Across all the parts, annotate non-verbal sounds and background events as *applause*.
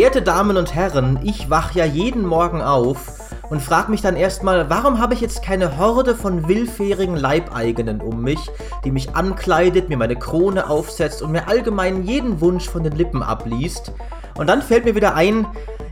Werte Damen und Herren, ich wach ja jeden Morgen auf und frag mich dann erstmal, warum habe ich jetzt keine Horde von willfährigen Leibeigenen um mich, die mich ankleidet, mir meine Krone aufsetzt und mir allgemein jeden Wunsch von den Lippen abliest? Und dann fällt mir wieder ein,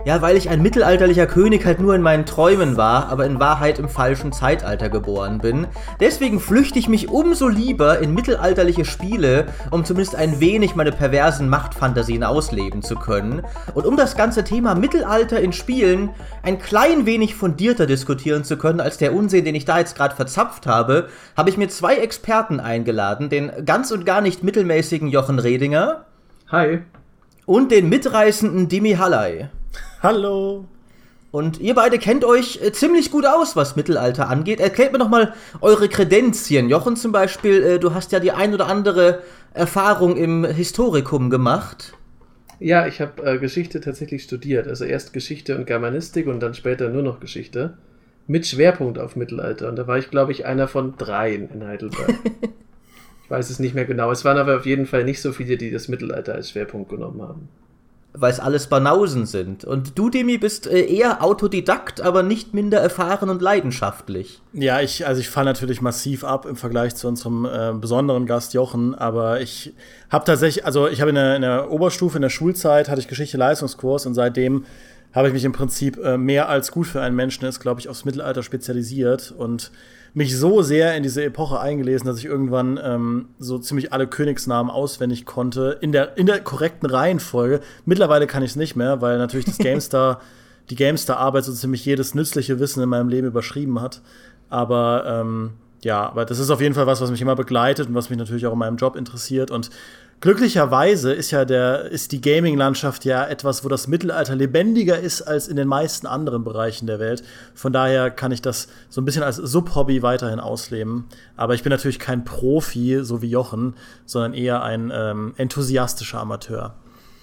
ja, weil ich ein mittelalterlicher König halt nur in meinen Träumen war, aber in Wahrheit im falschen Zeitalter geboren bin. Deswegen flüchte ich mich umso lieber in mittelalterliche Spiele, um zumindest ein wenig meine perversen Machtfantasien ausleben zu können. Und um das ganze Thema Mittelalter in Spielen ein klein wenig fundierter diskutieren zu können als der Unsinn, den ich da jetzt gerade verzapft habe, habe ich mir zwei Experten eingeladen, den ganz und gar nicht mittelmäßigen Jochen Redinger. Hi. Und den mitreißenden Dimi Hallei. Hallo. Und ihr beide kennt euch äh, ziemlich gut aus, was Mittelalter angeht. Erklärt mir doch mal eure Kredenzien. Jochen zum Beispiel, äh, du hast ja die ein oder andere Erfahrung im Historikum gemacht. Ja, ich habe äh, Geschichte tatsächlich studiert. Also erst Geschichte und Germanistik und dann später nur noch Geschichte. Mit Schwerpunkt auf Mittelalter. Und da war ich, glaube ich, einer von dreien in Heidelberg. *laughs* ich weiß es nicht mehr genau. Es waren aber auf jeden Fall nicht so viele, die das Mittelalter als Schwerpunkt genommen haben weil es alles Banausen sind. Und du, Demi, bist äh, eher Autodidakt, aber nicht minder erfahren und leidenschaftlich. Ja, ich, also ich falle natürlich massiv ab im Vergleich zu unserem äh, besonderen Gast Jochen, aber ich habe tatsächlich, also ich habe in, der, in der Oberstufe, in der Schulzeit, hatte ich Geschichte-Leistungskurs und seitdem habe ich mich im Prinzip äh, mehr als gut für einen Menschen ist, glaube ich, aufs Mittelalter spezialisiert und mich so sehr in diese Epoche eingelesen, dass ich irgendwann ähm, so ziemlich alle Königsnamen auswendig konnte, in der, in der korrekten Reihenfolge. Mittlerweile kann ich es nicht mehr, weil natürlich das *laughs* GameStar, die GameStar-Arbeit so ziemlich jedes nützliche Wissen in meinem Leben überschrieben hat. Aber ähm, ja, aber das ist auf jeden Fall was, was mich immer begleitet und was mich natürlich auch in meinem Job interessiert. Und Glücklicherweise ist ja der, ist die Gaming-Landschaft ja etwas, wo das Mittelalter lebendiger ist als in den meisten anderen Bereichen der Welt. Von daher kann ich das so ein bisschen als Subhobby weiterhin ausleben. Aber ich bin natürlich kein Profi, so wie Jochen, sondern eher ein ähm, enthusiastischer Amateur.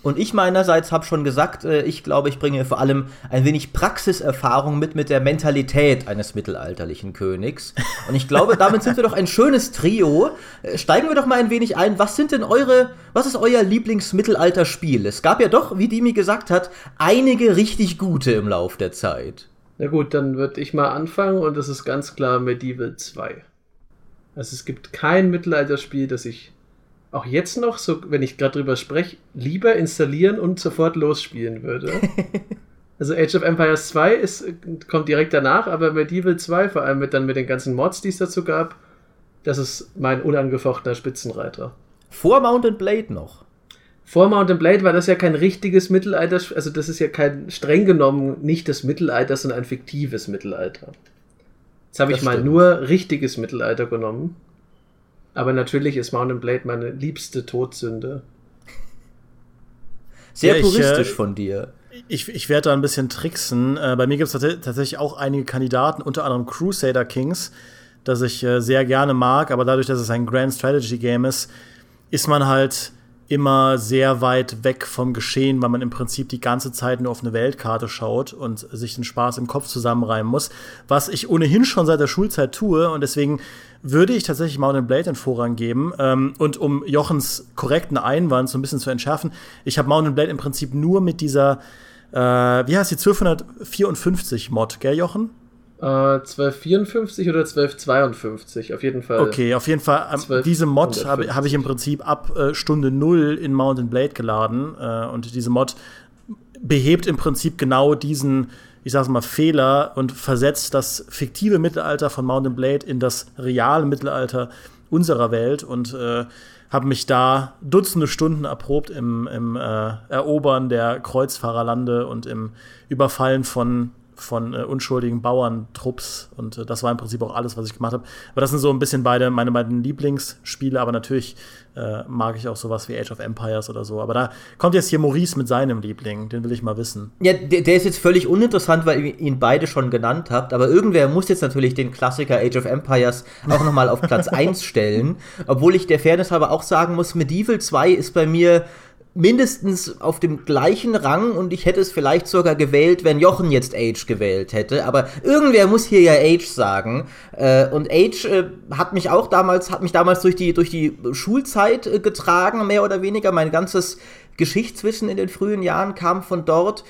Und ich meinerseits habe schon gesagt, äh, ich glaube, ich bringe vor allem ein wenig Praxiserfahrung mit mit der Mentalität eines mittelalterlichen Königs. Und ich glaube, damit sind wir doch ein schönes Trio. Äh, steigen wir doch mal ein wenig ein. Was sind denn eure, was ist euer Lieblingsmittelalterspiel? Es gab ja doch, wie Dimi gesagt hat, einige richtig gute im Lauf der Zeit. Na gut, dann würde ich mal anfangen und das ist ganz klar Medieval 2. Also es gibt kein Mittelalterspiel, das ich auch jetzt noch, so, wenn ich gerade drüber spreche, lieber installieren und sofort losspielen würde. *laughs* also Age of Empires 2 ist, kommt direkt danach, aber Medieval 2, vor allem mit, dann mit den ganzen Mods, die es dazu gab, das ist mein unangefochtener Spitzenreiter. Vor Mountain Blade noch. Vor Mountain Blade war das ja kein richtiges Mittelalter, also das ist ja kein streng genommen nicht das Mittelalter, sondern ein fiktives Mittelalter. Jetzt habe ich mal nur richtiges Mittelalter genommen. Aber natürlich ist Mountain Blade meine liebste Todsünde. Sehr ja, puristisch äh, von dir. Ich, ich werde da ein bisschen tricksen. Äh, bei mir gibt es tatsächlich auch einige Kandidaten, unter anderem Crusader Kings, das ich äh, sehr gerne mag, aber dadurch, dass es ein Grand Strategy Game ist, ist man halt immer sehr weit weg vom Geschehen, weil man im Prinzip die ganze Zeit nur auf eine Weltkarte schaut und sich den Spaß im Kopf zusammenreimen muss, was ich ohnehin schon seit der Schulzeit tue und deswegen würde ich tatsächlich Mountain Blade den Vorrang geben. Ähm, und um Jochens korrekten Einwand so ein bisschen zu entschärfen, ich habe Mountain Blade im Prinzip nur mit dieser, äh, wie heißt die, 1254 Mod, gell, Jochen? 1254 äh, oder 1252, auf jeden Fall. Okay, auf jeden Fall. Ähm, diese Mod habe hab ich im Prinzip ab äh, Stunde 0 in Mountain Blade geladen. Äh, und diese Mod behebt im Prinzip genau diesen ich sag's mal, Fehler und versetzt das fiktive Mittelalter von Mountain Blade in das reale Mittelalter unserer Welt und äh, habe mich da Dutzende Stunden erprobt im, im äh, Erobern der Kreuzfahrerlande und im Überfallen von von äh, unschuldigen Bauerntrupps und äh, das war im Prinzip auch alles, was ich gemacht habe. Aber das sind so ein bisschen beide meine beiden Lieblingsspiele, aber natürlich äh, mag ich auch sowas wie Age of Empires oder so. Aber da kommt jetzt hier Maurice mit seinem Liebling, den will ich mal wissen. Ja, der, der ist jetzt völlig uninteressant, weil ihr ihn beide schon genannt habt, aber irgendwer muss jetzt natürlich den Klassiker Age of Empires auch nochmal auf Platz *laughs* 1 stellen, obwohl ich der Fairness halber auch sagen muss, Medieval 2 ist bei mir mindestens auf dem gleichen Rang und ich hätte es vielleicht sogar gewählt, wenn Jochen jetzt Age gewählt hätte. Aber irgendwer muss hier ja Age sagen. Äh, und Age äh, hat mich auch damals, hat mich damals durch die, durch die Schulzeit äh, getragen, mehr oder weniger. Mein ganzes Geschichtswissen in den frühen Jahren kam von dort.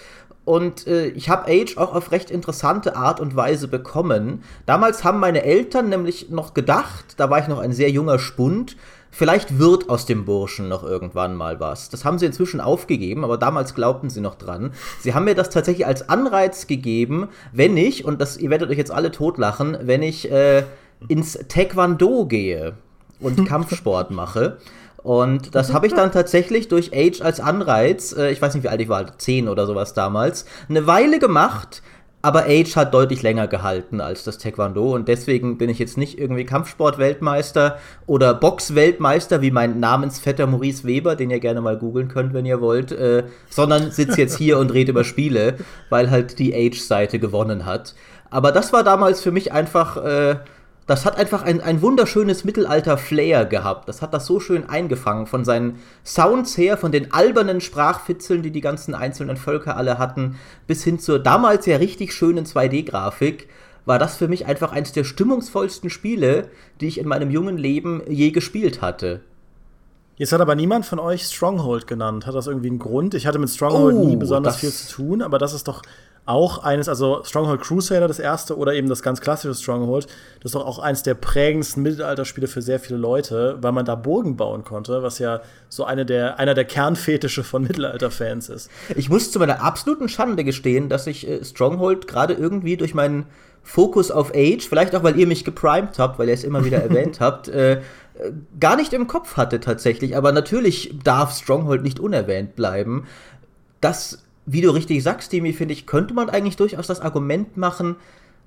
Und äh, ich habe Age auch auf recht interessante Art und Weise bekommen. Damals haben meine Eltern nämlich noch gedacht, da war ich noch ein sehr junger Spund, vielleicht wird aus dem Burschen noch irgendwann mal was. Das haben sie inzwischen aufgegeben, aber damals glaubten sie noch dran. Sie haben mir das tatsächlich als Anreiz gegeben, wenn ich, und das, ihr werdet euch jetzt alle totlachen, wenn ich äh, ins Taekwondo gehe und *laughs* Kampfsport mache. Und das habe ich dann *laughs* tatsächlich durch Age als Anreiz, äh, ich weiß nicht wie alt ich war, 10 oder sowas damals, eine Weile gemacht. Aber Age hat deutlich länger gehalten als das Taekwondo und deswegen bin ich jetzt nicht irgendwie Kampfsport-Weltmeister oder Box-Weltmeister wie mein Namensvetter Maurice Weber, den ihr gerne mal googeln könnt, wenn ihr wollt, äh, sondern sitze jetzt hier und rede über Spiele, weil halt die Age-Seite gewonnen hat. Aber das war damals für mich einfach äh, das hat einfach ein, ein wunderschönes Mittelalter-Flair gehabt. Das hat das so schön eingefangen. Von seinen Sounds her, von den albernen Sprachfitzeln, die die ganzen einzelnen Völker alle hatten, bis hin zur damals ja richtig schönen 2D-Grafik, war das für mich einfach eines der stimmungsvollsten Spiele, die ich in meinem jungen Leben je gespielt hatte. Jetzt hat aber niemand von euch Stronghold genannt. Hat das irgendwie einen Grund? Ich hatte mit Stronghold oh, nie besonders viel zu tun, aber das ist doch auch eines, also Stronghold Crusader, das erste, oder eben das ganz klassische Stronghold, das ist doch auch eines der prägendsten Mittelalterspiele für sehr viele Leute, weil man da Burgen bauen konnte, was ja so eine der, einer der Kernfetische von Mittelalter-Fans ist. Ich muss zu meiner absoluten Schande gestehen, dass ich äh, Stronghold gerade irgendwie durch meinen Fokus auf Age, vielleicht auch weil ihr mich geprimed habt, weil ihr es immer wieder *laughs* erwähnt habt, äh, gar nicht im Kopf hatte tatsächlich. Aber natürlich darf Stronghold nicht unerwähnt bleiben. Das wie du richtig sagst, Demi, finde ich, könnte man eigentlich durchaus das Argument machen,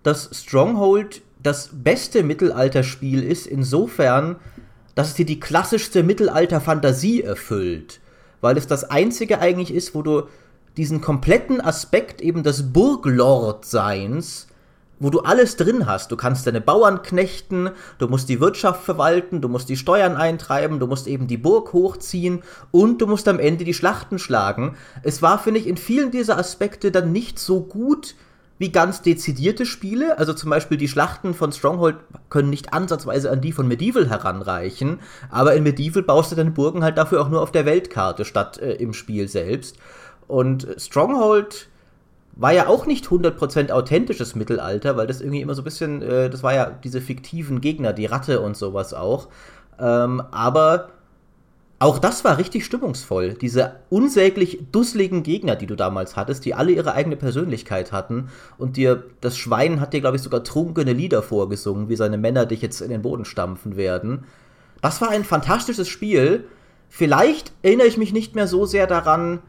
dass Stronghold das beste Mittelalterspiel ist, insofern, dass es dir die klassischste Mittelalter-Fantasie erfüllt. Weil es das einzige eigentlich ist, wo du diesen kompletten Aspekt eben des Burglord-Seins wo du alles drin hast. Du kannst deine Bauern knechten, du musst die Wirtschaft verwalten, du musst die Steuern eintreiben, du musst eben die Burg hochziehen und du musst am Ende die Schlachten schlagen. Es war, finde ich, in vielen dieser Aspekte dann nicht so gut wie ganz dezidierte Spiele. Also zum Beispiel die Schlachten von Stronghold können nicht ansatzweise an die von Medieval heranreichen, aber in Medieval baust du deine Burgen halt dafür auch nur auf der Weltkarte statt äh, im Spiel selbst. Und Stronghold war ja auch nicht 100% authentisches Mittelalter, weil das irgendwie immer so ein bisschen, äh, das war ja diese fiktiven Gegner, die Ratte und sowas auch. Ähm, aber auch das war richtig stimmungsvoll. Diese unsäglich dusseligen Gegner, die du damals hattest, die alle ihre eigene Persönlichkeit hatten. Und dir, das Schwein hat dir, glaube ich, sogar trunkene Lieder vorgesungen, wie seine Männer dich jetzt in den Boden stampfen werden. Das war ein fantastisches Spiel. Vielleicht erinnere ich mich nicht mehr so sehr daran,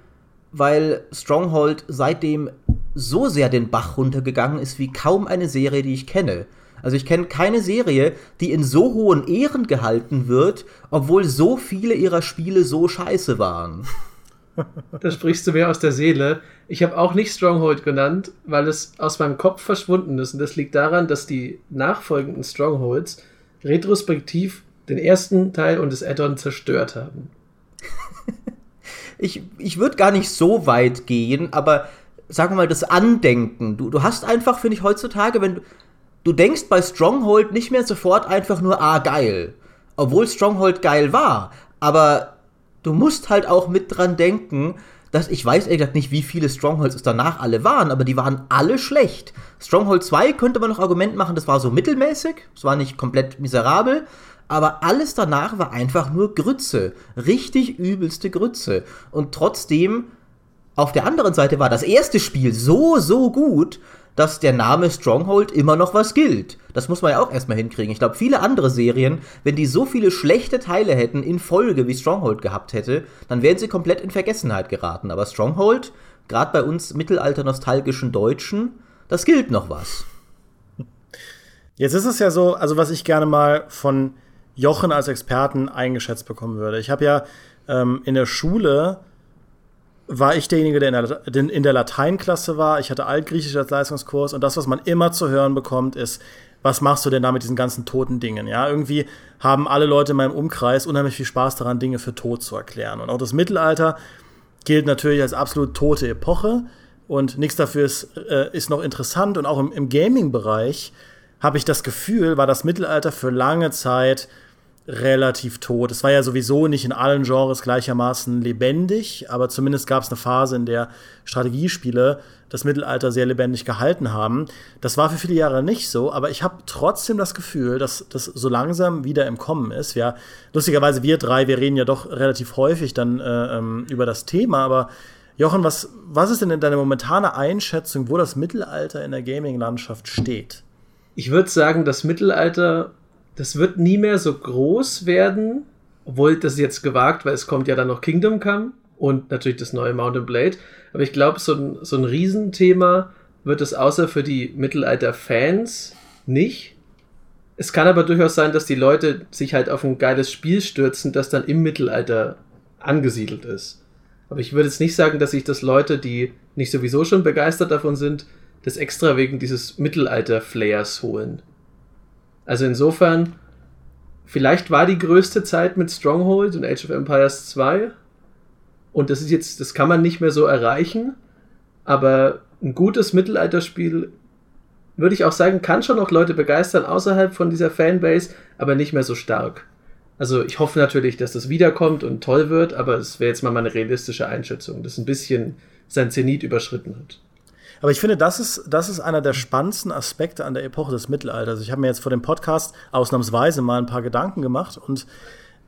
weil Stronghold seitdem so sehr den Bach runtergegangen ist wie kaum eine Serie, die ich kenne. Also ich kenne keine Serie, die in so hohen Ehren gehalten wird, obwohl so viele ihrer Spiele so scheiße waren. *laughs* Da sprichst du mir aus der Seele. Ich habe auch nicht Stronghold genannt, weil es aus meinem Kopf verschwunden ist. Und das liegt daran, dass die nachfolgenden Strongholds retrospektiv den ersten Teil und das Add-on zerstört haben. *laughs* ich ich würde gar nicht so weit gehen, aber sagen wir mal, das Andenken. Du, du hast einfach, finde ich, heutzutage, wenn du, du denkst bei Stronghold nicht mehr sofort einfach nur, ah, geil. Obwohl Stronghold geil war. Aber du musst halt auch mit dran denken, dass ich weiß ehrlich gesagt nicht, wie viele Strongholds es danach alle waren, aber die waren alle schlecht. Stronghold 2 könnte man noch Argument machen, das war so mittelmäßig, es war nicht komplett miserabel, aber alles danach war einfach nur Grütze. Richtig übelste Grütze. Und trotzdem auf der anderen Seite war das erste Spiel so, so gut, dass der Name Stronghold immer noch was gilt. Das muss man ja auch erstmal hinkriegen. Ich glaube, viele andere Serien, wenn die so viele schlechte Teile hätten in Folge wie Stronghold gehabt hätte, dann wären sie komplett in Vergessenheit geraten. Aber Stronghold, gerade bei uns mittelalter-nostalgischen Deutschen, das gilt noch was. Jetzt ist es ja so, also was ich gerne mal von Jochen als Experten eingeschätzt bekommen würde. Ich habe ja ähm, in der Schule war ich derjenige, der in der, in der Lateinklasse war. Ich hatte Altgriechisch als Leistungskurs und das, was man immer zu hören bekommt, ist, was machst du denn da mit diesen ganzen toten Dingen? Ja, irgendwie haben alle Leute in meinem Umkreis unheimlich viel Spaß daran, Dinge für tot zu erklären. Und auch das Mittelalter gilt natürlich als absolut tote Epoche und nichts dafür ist, äh, ist noch interessant. Und auch im, im Gaming-Bereich habe ich das Gefühl, war das Mittelalter für lange Zeit relativ tot. Es war ja sowieso nicht in allen Genres gleichermaßen lebendig, aber zumindest gab es eine Phase, in der Strategiespiele das Mittelalter sehr lebendig gehalten haben. Das war für viele Jahre nicht so, aber ich habe trotzdem das Gefühl, dass das so langsam wieder im Kommen ist. Ja, lustigerweise wir drei, wir reden ja doch relativ häufig dann äh, ähm, über das Thema, aber Jochen, was, was ist denn in deiner momentane Einschätzung, wo das Mittelalter in der Gaming-Landschaft steht? Ich würde sagen, das Mittelalter, das wird nie mehr so groß werden, obwohl das jetzt gewagt, weil es kommt ja dann noch Kingdom Come und natürlich das neue Mountain Blade. Aber ich glaube, so ein, so ein Riesenthema wird es außer für die Mittelalter-Fans nicht. Es kann aber durchaus sein, dass die Leute sich halt auf ein geiles Spiel stürzen, das dann im Mittelalter angesiedelt ist. Aber ich würde jetzt nicht sagen, dass sich das Leute, die nicht sowieso schon begeistert davon sind, das extra wegen dieses Mittelalter-Flayers holen. Also insofern, vielleicht war die größte Zeit mit Stronghold und Age of Empires 2. Und das ist jetzt, das kann man nicht mehr so erreichen. Aber ein gutes Mittelalterspiel, würde ich auch sagen, kann schon noch Leute begeistern außerhalb von dieser Fanbase, aber nicht mehr so stark. Also ich hoffe natürlich, dass das wiederkommt und toll wird, aber es wäre jetzt mal meine realistische Einschätzung, dass ein bisschen sein Zenit überschritten hat. Aber ich finde, das ist, das ist einer der spannendsten Aspekte an der Epoche des Mittelalters. Ich habe mir jetzt vor dem Podcast ausnahmsweise mal ein paar Gedanken gemacht und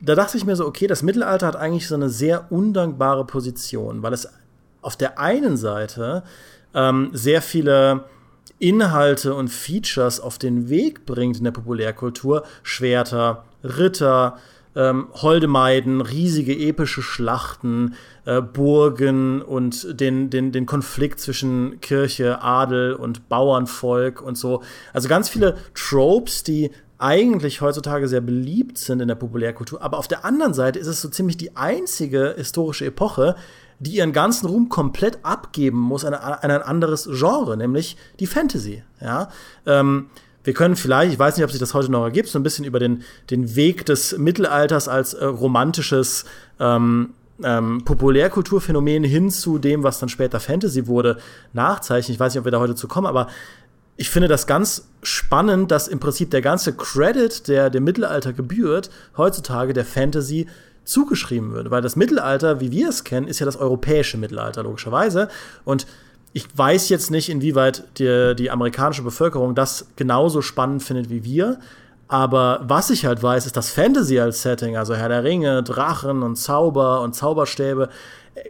da dachte ich mir so, okay, das Mittelalter hat eigentlich so eine sehr undankbare Position, weil es auf der einen Seite ähm, sehr viele Inhalte und Features auf den Weg bringt in der Populärkultur, Schwerter, Ritter, ähm, Holdemeiden, riesige epische Schlachten, äh, Burgen und den, den, den Konflikt zwischen Kirche, Adel und Bauernvolk und so. Also ganz viele Tropes, die eigentlich heutzutage sehr beliebt sind in der Populärkultur. Aber auf der anderen Seite ist es so ziemlich die einzige historische Epoche, die ihren ganzen Ruhm komplett abgeben muss an, an ein anderes Genre, nämlich die Fantasy. Ja. Ähm, wir können vielleicht, ich weiß nicht, ob sich das heute noch ergibt, so ein bisschen über den, den Weg des Mittelalters als äh, romantisches ähm, ähm, Populärkulturphänomen hin zu dem, was dann später Fantasy wurde, nachzeichnen. Ich weiß nicht, ob wir da heute zu kommen, aber ich finde das ganz spannend, dass im Prinzip der ganze Credit, der dem Mittelalter gebührt, heutzutage der Fantasy zugeschrieben wird. Weil das Mittelalter, wie wir es kennen, ist ja das europäische Mittelalter, logischerweise. Und ich weiß jetzt nicht, inwieweit die, die amerikanische Bevölkerung das genauso spannend findet wie wir. Aber was ich halt weiß, ist, dass Fantasy als Setting, also Herr der Ringe, Drachen und Zauber und Zauberstäbe,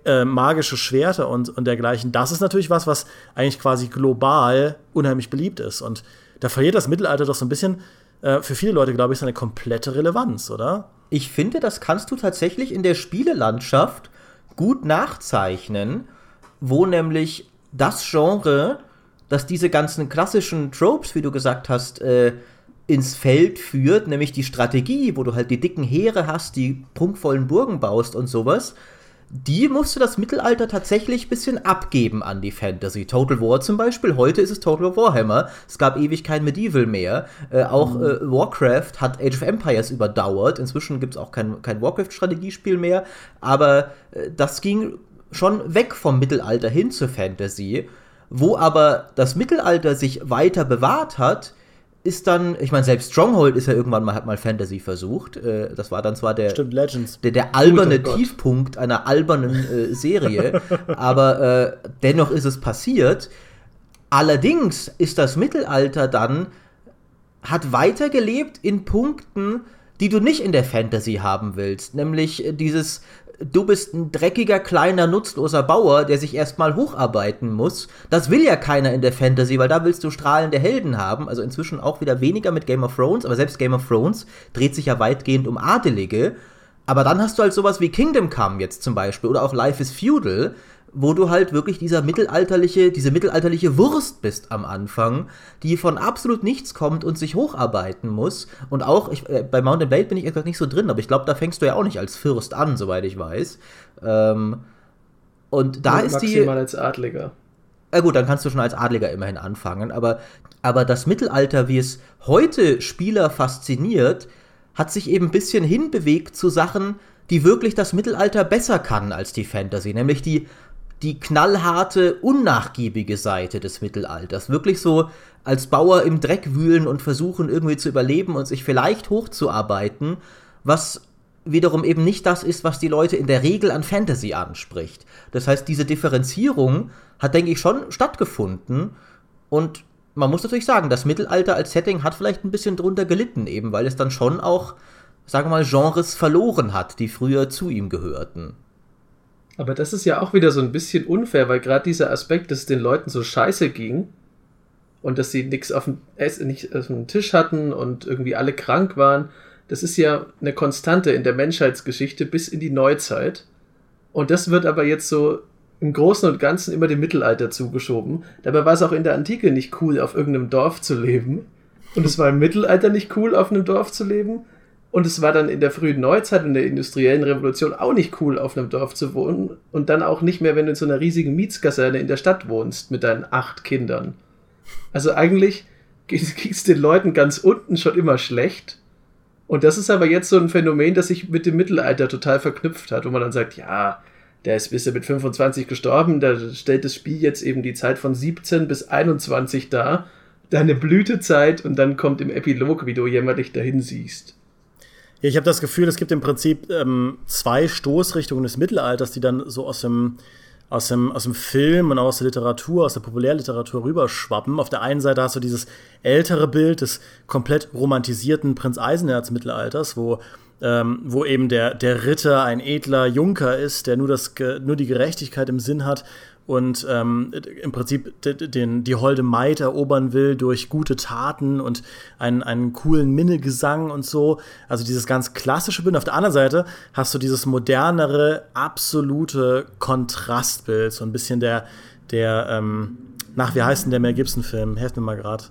äh, magische Schwerter und, und dergleichen, das ist natürlich was, was eigentlich quasi global unheimlich beliebt ist. Und da verliert das Mittelalter doch so ein bisschen äh, für viele Leute, glaube ich, seine komplette Relevanz, oder? Ich finde, das kannst du tatsächlich in der Spielelandschaft gut nachzeichnen, wo nämlich das Genre, das diese ganzen klassischen Tropes, wie du gesagt hast, äh, ins Feld führt, nämlich die Strategie, wo du halt die dicken Heere hast, die prunkvollen Burgen baust und sowas, die musste das Mittelalter tatsächlich ein bisschen abgeben an die Fantasy. Total War zum Beispiel, heute ist es Total Warhammer. Es gab ewig kein Medieval mehr. Äh, auch mhm. äh, Warcraft hat Age of Empires überdauert. Inzwischen gibt es auch kein, kein Warcraft-Strategiespiel mehr. Aber äh, das ging schon weg vom Mittelalter hin zur Fantasy. Wo aber das Mittelalter sich weiter bewahrt hat, ist dann, ich meine, selbst Stronghold ist ja irgendwann mal, hat mal Fantasy versucht. Äh, das war dann zwar der, Stimmt, der, der alberne oh Tiefpunkt einer albernen äh, Serie, *laughs* aber äh, dennoch ist es passiert. Allerdings ist das Mittelalter dann, hat weitergelebt in Punkten, die du nicht in der Fantasy haben willst. Nämlich dieses du bist ein dreckiger, kleiner, nutzloser Bauer, der sich erstmal hocharbeiten muss. Das will ja keiner in der Fantasy, weil da willst du strahlende Helden haben. Also inzwischen auch wieder weniger mit Game of Thrones, aber selbst Game of Thrones dreht sich ja weitgehend um Adelige. Aber dann hast du halt sowas wie Kingdom Come jetzt zum Beispiel oder auch Life is Feudal, wo du halt wirklich dieser mittelalterliche, diese mittelalterliche Wurst bist am Anfang, die von absolut nichts kommt und sich hocharbeiten muss. Und auch, ich, äh, bei Mountain Blade bin ich etwas nicht so drin, aber ich glaube, da fängst du ja auch nicht als Fürst an, soweit ich weiß. Ähm, und da und ist die. Maximal als Adliger. Ja gut, dann kannst du schon als Adliger immerhin anfangen, aber, aber das Mittelalter, wie es heute Spieler fasziniert, hat sich eben ein bisschen hinbewegt zu Sachen, die wirklich das Mittelalter besser kann als die Fantasy, nämlich die die knallharte, unnachgiebige Seite des Mittelalters. Wirklich so als Bauer im Dreck wühlen und versuchen irgendwie zu überleben und sich vielleicht hochzuarbeiten. was wiederum eben nicht das ist, was die Leute in der Regel an Fantasy anspricht. Das heißt, diese Differenzierung hat, denke ich, schon stattgefunden. Und man muss natürlich sagen, das Mittelalter als Setting hat vielleicht ein bisschen drunter gelitten, eben weil es dann schon auch, sagen wir mal, Genres verloren hat, die früher zu ihm gehörten. Aber das ist ja auch wieder so ein bisschen unfair, weil gerade dieser Aspekt, dass es den Leuten so scheiße ging und dass sie nichts auf auf dem Tisch hatten und irgendwie alle krank waren, das ist ja eine Konstante in der Menschheitsgeschichte bis in die Neuzeit. Und das wird aber jetzt so im Großen und Ganzen immer dem Mittelalter zugeschoben. Dabei war es auch in der Antike nicht cool, auf irgendeinem Dorf zu leben. Und es war im Mittelalter nicht cool, auf einem Dorf zu leben. Und es war dann in der frühen Neuzeit und der industriellen Revolution auch nicht cool, auf einem Dorf zu wohnen. Und dann auch nicht mehr, wenn du in so einer riesigen Mietskaserne in der Stadt wohnst mit deinen acht Kindern. Also eigentlich ging *laughs* es den Leuten ganz unten schon immer schlecht. Und das ist aber jetzt so ein Phänomen, das sich mit dem Mittelalter total verknüpft hat, wo man dann sagt, ja, der ist bisher mit 25 gestorben, da stellt das Spiel jetzt eben die Zeit von 17 bis 21 dar, deine Blütezeit und dann kommt im Epilog, wie du jämmerlich dahin siehst. Ich habe das Gefühl, es gibt im Prinzip ähm, zwei Stoßrichtungen des Mittelalters, die dann so aus dem aus dem, aus dem Film und aus der Literatur, aus der Populärliteratur rüberschwappen. Auf der einen Seite hast du dieses ältere Bild des komplett romantisierten Prinz Eisenherz Mittelalters, wo ähm, wo eben der, der Ritter ein edler Junker ist, der nur, das, nur die Gerechtigkeit im Sinn hat und ähm, im Prinzip den, die holde Maid erobern will durch gute Taten und einen, einen coolen Minnegesang und so. Also dieses ganz klassische Bild. Auf der anderen Seite hast du dieses modernere, absolute Kontrastbild. So ein bisschen der, der, ähm, nach, wie heißt denn der Mel Gibson-Film? Helft mir mal gerade.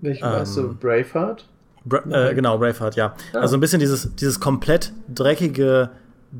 Welchen ähm, weißt du? Braveheart? Bra äh, genau, Braveheart, ja. Ah. Also ein bisschen dieses, dieses komplett dreckige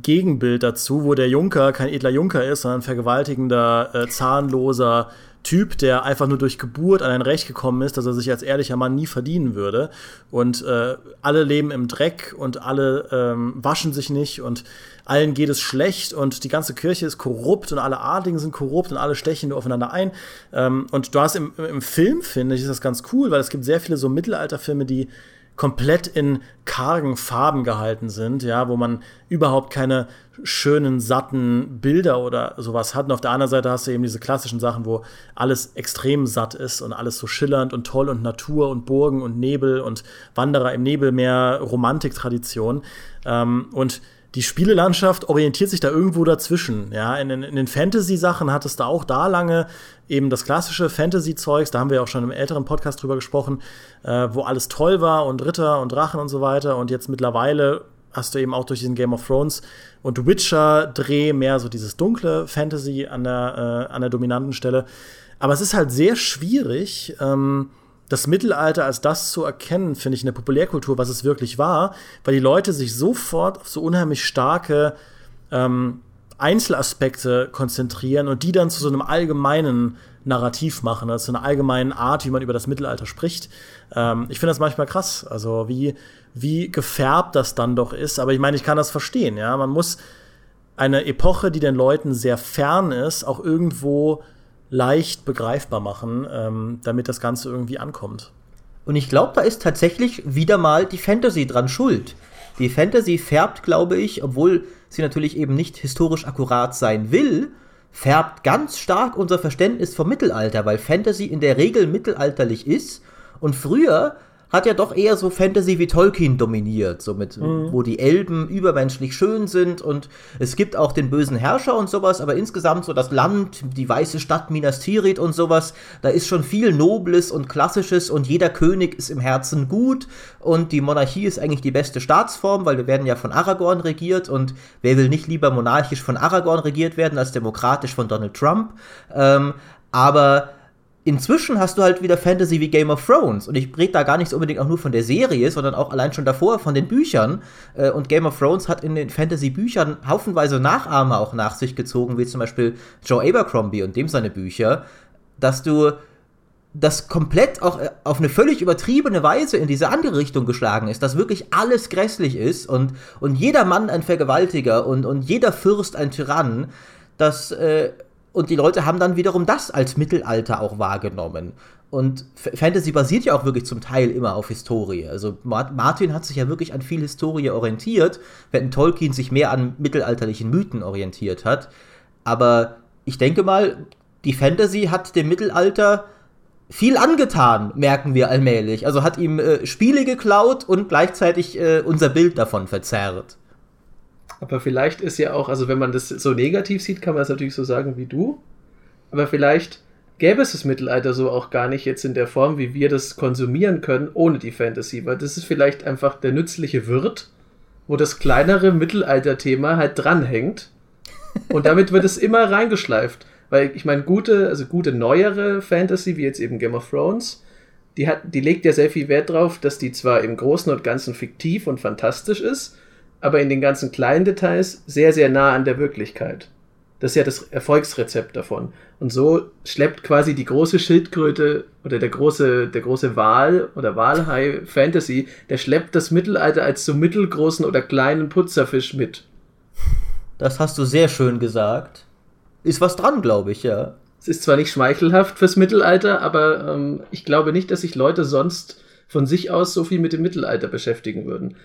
Gegenbild dazu, wo der Junker kein edler Junker ist, sondern ein vergewaltigender, äh, zahnloser Typ, der einfach nur durch Geburt an ein Recht gekommen ist, dass er sich als ehrlicher Mann nie verdienen würde. Und äh, alle leben im Dreck und alle ähm, waschen sich nicht und allen geht es schlecht und die ganze Kirche ist korrupt und alle Adligen sind korrupt und alle stechen nur aufeinander ein. Ähm, und du hast im, im Film, finde ich, ist das ganz cool, weil es gibt sehr viele so Mittelalterfilme, die komplett in kargen Farben gehalten sind, ja, wo man überhaupt keine schönen, satten Bilder oder sowas hat. Und auf der anderen Seite hast du eben diese klassischen Sachen, wo alles extrem satt ist und alles so schillernd und toll und Natur und Burgen und Nebel und Wanderer im Nebelmeer, Romantiktradition. Ähm, und die Spielelandschaft orientiert sich da irgendwo dazwischen. Ja, in, in den Fantasy-Sachen hattest du auch da lange eben das klassische Fantasy-Zeugs, da haben wir auch schon im älteren Podcast drüber gesprochen, äh, wo alles toll war und Ritter und Drachen und so weiter. Und jetzt mittlerweile hast du eben auch durch diesen Game of Thrones und Witcher-Dreh mehr so dieses dunkle Fantasy an der, äh, an der dominanten Stelle. Aber es ist halt sehr schwierig, ähm, das Mittelalter als das zu erkennen, finde ich, in der Populärkultur, was es wirklich war, weil die Leute sich sofort auf so unheimlich starke ähm, Einzelaspekte konzentrieren und die dann zu so einem allgemeinen Narrativ machen, also zu einer allgemeinen Art, wie man über das Mittelalter spricht. Ähm, ich finde das manchmal krass, also wie, wie gefärbt das dann doch ist. Aber ich meine, ich kann das verstehen, ja. Man muss eine Epoche, die den Leuten sehr fern ist, auch irgendwo leicht begreifbar machen, ähm, damit das Ganze irgendwie ankommt. Und ich glaube, da ist tatsächlich wieder mal die Fantasy dran schuld. Die Fantasy färbt, glaube ich, obwohl sie natürlich eben nicht historisch akkurat sein will, färbt ganz stark unser Verständnis vom Mittelalter, weil Fantasy in der Regel mittelalterlich ist. Und früher hat ja doch eher so Fantasy wie Tolkien dominiert, so mit, mhm. wo die Elben übermenschlich schön sind und es gibt auch den bösen Herrscher und sowas, aber insgesamt so das Land, die weiße Stadt Minas Tirith und sowas, da ist schon viel Nobles und Klassisches und jeder König ist im Herzen gut und die Monarchie ist eigentlich die beste Staatsform, weil wir werden ja von Aragorn regiert und wer will nicht lieber monarchisch von Aragorn regiert werden als demokratisch von Donald Trump, ähm, aber inzwischen hast du halt wieder Fantasy wie Game of Thrones. Und ich rede da gar nicht unbedingt auch nur von der Serie, sondern auch allein schon davor von den Büchern. Äh, und Game of Thrones hat in den Fantasy-Büchern haufenweise Nachahmer auch nach sich gezogen, wie zum Beispiel Joe Abercrombie und dem seine Bücher, dass du das komplett auch äh, auf eine völlig übertriebene Weise in diese andere Richtung geschlagen ist, dass wirklich alles grässlich ist und, und jeder Mann ein Vergewaltiger und, und jeder Fürst ein Tyrann, dass äh, und die Leute haben dann wiederum das als Mittelalter auch wahrgenommen. Und Fantasy basiert ja auch wirklich zum Teil immer auf Historie. Also Martin hat sich ja wirklich an viel Historie orientiert, während Tolkien sich mehr an mittelalterlichen Mythen orientiert hat. Aber ich denke mal, die Fantasy hat dem Mittelalter viel angetan, merken wir allmählich. Also hat ihm äh, Spiele geklaut und gleichzeitig äh, unser Bild davon verzerrt. Aber vielleicht ist ja auch, also wenn man das so negativ sieht, kann man es natürlich so sagen wie du. Aber vielleicht gäbe es das Mittelalter so auch gar nicht jetzt in der Form, wie wir das konsumieren können, ohne die Fantasy. Weil das ist vielleicht einfach der nützliche Wirt, wo das kleinere Mittelalter-Thema halt dranhängt. Und damit wird es immer reingeschleift. Weil ich meine, gute, also gute neuere Fantasy, wie jetzt eben Game of Thrones, die, hat, die legt ja sehr viel Wert drauf, dass die zwar im Großen und Ganzen fiktiv und fantastisch ist, aber in den ganzen kleinen Details sehr, sehr nah an der Wirklichkeit. Das ist ja das Erfolgsrezept davon. Und so schleppt quasi die große Schildkröte oder der große, der große Wal oder Walhai Fantasy, der schleppt das Mittelalter als so mittelgroßen oder kleinen Putzerfisch mit. Das hast du sehr schön gesagt. Ist was dran, glaube ich, ja. Es ist zwar nicht schmeichelhaft fürs Mittelalter, aber ähm, ich glaube nicht, dass sich Leute sonst von sich aus so viel mit dem Mittelalter beschäftigen würden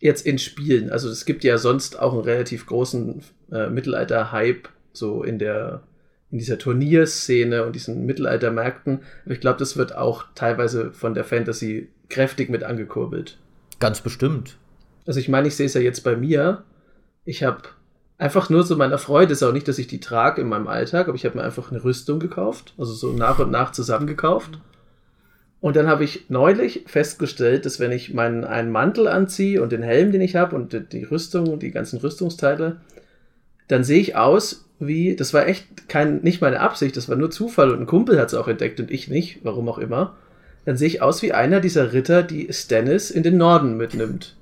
jetzt in Spielen. Also es gibt ja sonst auch einen relativ großen äh, Mittelalter-Hype so in der in dieser Turnierszene und diesen Mittelaltermärkten. Aber ich glaube, das wird auch teilweise von der Fantasy kräftig mit angekurbelt. Ganz bestimmt. Also ich meine, ich sehe es ja jetzt bei mir. Ich habe einfach nur zu meiner Freude, ist auch nicht, dass ich die trage in meinem Alltag, aber ich habe mir einfach eine Rüstung gekauft, also so nach und nach zusammengekauft. Und dann habe ich neulich festgestellt, dass wenn ich meinen einen Mantel anziehe und den Helm, den ich habe und die Rüstung und die ganzen Rüstungsteile, dann sehe ich aus wie, das war echt kein, nicht meine Absicht, das war nur Zufall und ein Kumpel hat es auch entdeckt und ich nicht, warum auch immer. Dann sehe ich aus wie einer dieser Ritter, die Stannis in den Norden mitnimmt.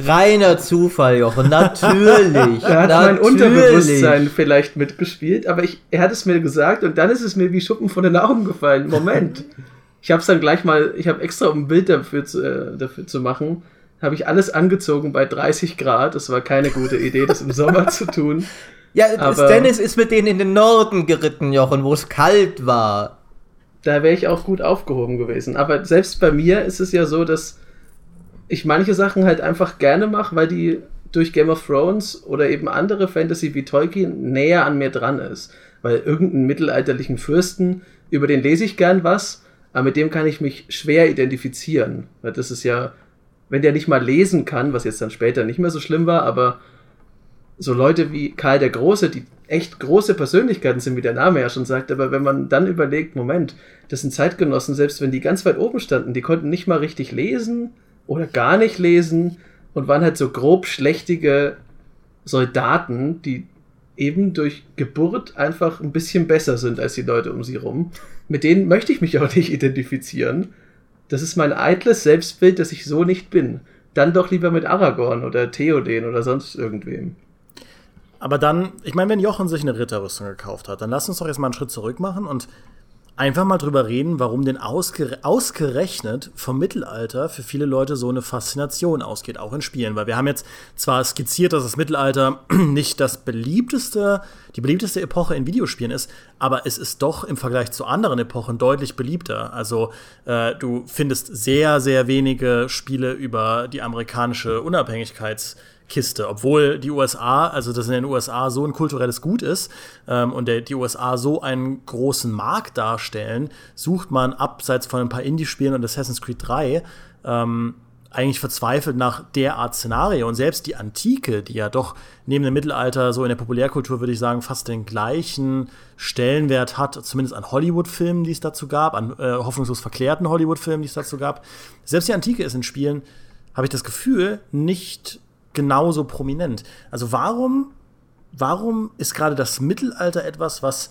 Reiner Zufall, Jochen, natürlich. da *laughs* hat natürlich. mein Unterbewusstsein vielleicht mitgespielt, aber ich, er hat es mir gesagt und dann ist es mir wie Schuppen von den Augen gefallen. Moment. Ich habe es dann gleich mal, ich habe extra, um ein Bild dafür zu, äh, dafür zu machen, habe ich alles angezogen bei 30 Grad. Das war keine gute Idee, das im Sommer zu tun. *laughs* Ja, Aber Dennis ist mit denen in den Norden geritten, Jochen, wo es kalt war. Da wäre ich auch gut aufgehoben gewesen. Aber selbst bei mir ist es ja so, dass ich manche Sachen halt einfach gerne mache, weil die durch Game of Thrones oder eben andere Fantasy wie Tolkien näher an mir dran ist. Weil irgendeinen mittelalterlichen Fürsten, über den lese ich gern was, aber mit dem kann ich mich schwer identifizieren. Weil das ist ja, wenn der nicht mal lesen kann, was jetzt dann später nicht mehr so schlimm war, aber so Leute wie Karl der Große, die echt große Persönlichkeiten sind, wie der Name ja schon sagt, aber wenn man dann überlegt, Moment, das sind Zeitgenossen, selbst wenn die ganz weit oben standen, die konnten nicht mal richtig lesen oder gar nicht lesen und waren halt so grob schlechtige Soldaten, die eben durch Geburt einfach ein bisschen besser sind als die Leute um sie rum. Mit denen möchte ich mich *laughs* auch nicht identifizieren. Das ist mein eitles Selbstbild, dass ich so nicht bin. Dann doch lieber mit Aragorn oder Theoden oder sonst irgendwem. Aber dann, ich meine, wenn Jochen sich eine Ritterrüstung gekauft hat, dann lass uns doch jetzt mal einen Schritt zurück machen und einfach mal drüber reden, warum denn ausgere ausgerechnet vom Mittelalter für viele Leute so eine Faszination ausgeht, auch in Spielen. Weil wir haben jetzt zwar skizziert, dass das Mittelalter *clears throat* nicht das beliebteste, die beliebteste Epoche in Videospielen ist, aber es ist doch im Vergleich zu anderen Epochen deutlich beliebter. Also äh, du findest sehr, sehr wenige Spiele über die amerikanische Unabhängigkeits- Kiste, obwohl die USA, also das in den USA so ein kulturelles Gut ist ähm, und der, die USA so einen großen Markt darstellen, sucht man abseits von ein paar Indie-Spielen und Assassin's Creed 3 ähm, eigentlich verzweifelt nach der Art Szenario. Und selbst die Antike, die ja doch neben dem Mittelalter so in der Populärkultur, würde ich sagen, fast den gleichen Stellenwert hat, zumindest an Hollywood-Filmen, die es dazu gab, an äh, hoffnungslos verklärten Hollywood-Filmen, die es dazu gab. Selbst die Antike ist in Spielen, habe ich das Gefühl, nicht genauso prominent. Also warum, warum ist gerade das Mittelalter etwas, was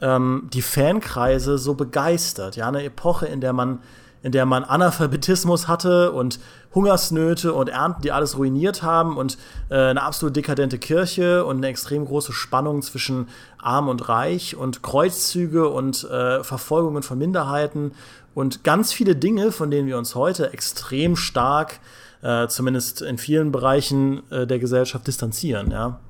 ähm, die Fankreise so begeistert? Ja, eine Epoche, in der man in der man Analphabetismus hatte und Hungersnöte und Ernten, die alles ruiniert haben und äh, eine absolut dekadente Kirche und eine extrem große Spannung zwischen arm und reich und Kreuzzüge und äh, Verfolgungen von Minderheiten und ganz viele Dinge, von denen wir uns heute extrem stark äh, zumindest in vielen Bereichen äh, der Gesellschaft distanzieren, ja.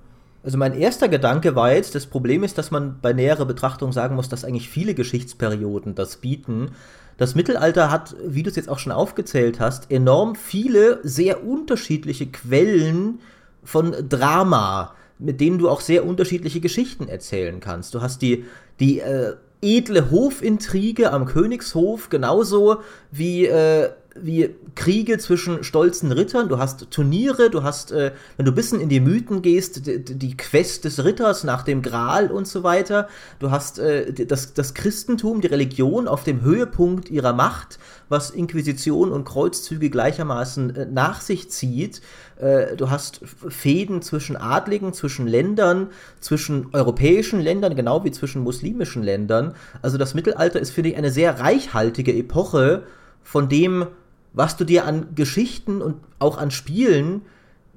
Also mein erster Gedanke war jetzt, das Problem ist, dass man bei näherer Betrachtung sagen muss, dass eigentlich viele Geschichtsperioden das bieten. Das Mittelalter hat, wie du es jetzt auch schon aufgezählt hast, enorm viele sehr unterschiedliche Quellen von Drama, mit denen du auch sehr unterschiedliche Geschichten erzählen kannst. Du hast die, die äh, edle Hofintrige am Königshof, genauso wie äh, wie Kriege zwischen stolzen Rittern, du hast Turniere, du hast, äh, wenn du ein bisschen in die Mythen gehst, die, die, Quest des Ritters nach dem Gral und so weiter, du hast äh, das, das Christentum, die Religion auf dem Höhepunkt ihrer Macht, was Inquisition und Kreuzzüge gleichermaßen äh, nach sich zieht, äh, du hast Fäden zwischen Adligen, zwischen Ländern, zwischen europäischen Ländern, genau wie zwischen muslimischen Ländern, also das Mittelalter ist, finde ich, eine sehr reichhaltige Epoche, von dem, was du dir an Geschichten und auch an Spielen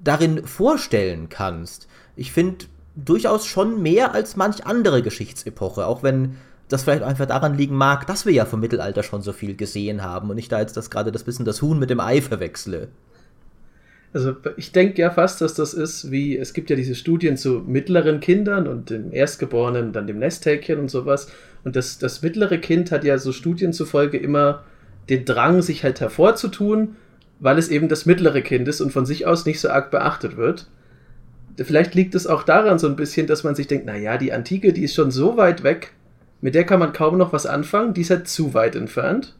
darin vorstellen kannst. Ich finde durchaus schon mehr als manch andere Geschichtsepoche, auch wenn das vielleicht einfach daran liegen mag, dass wir ja vom Mittelalter schon so viel gesehen haben und ich da jetzt das gerade das bisschen das Huhn mit dem Ei verwechsle. Also ich denke ja fast, dass das ist wie, es gibt ja diese Studien zu mittleren Kindern und dem Erstgeborenen, dann dem Nesthäkchen und sowas. Und das, das mittlere Kind hat ja so Studien zufolge immer den Drang, sich halt hervorzutun, weil es eben das mittlere Kind ist und von sich aus nicht so arg beachtet wird. Vielleicht liegt es auch daran so ein bisschen, dass man sich denkt, naja, die Antike, die ist schon so weit weg, mit der kann man kaum noch was anfangen, die ist halt zu weit entfernt.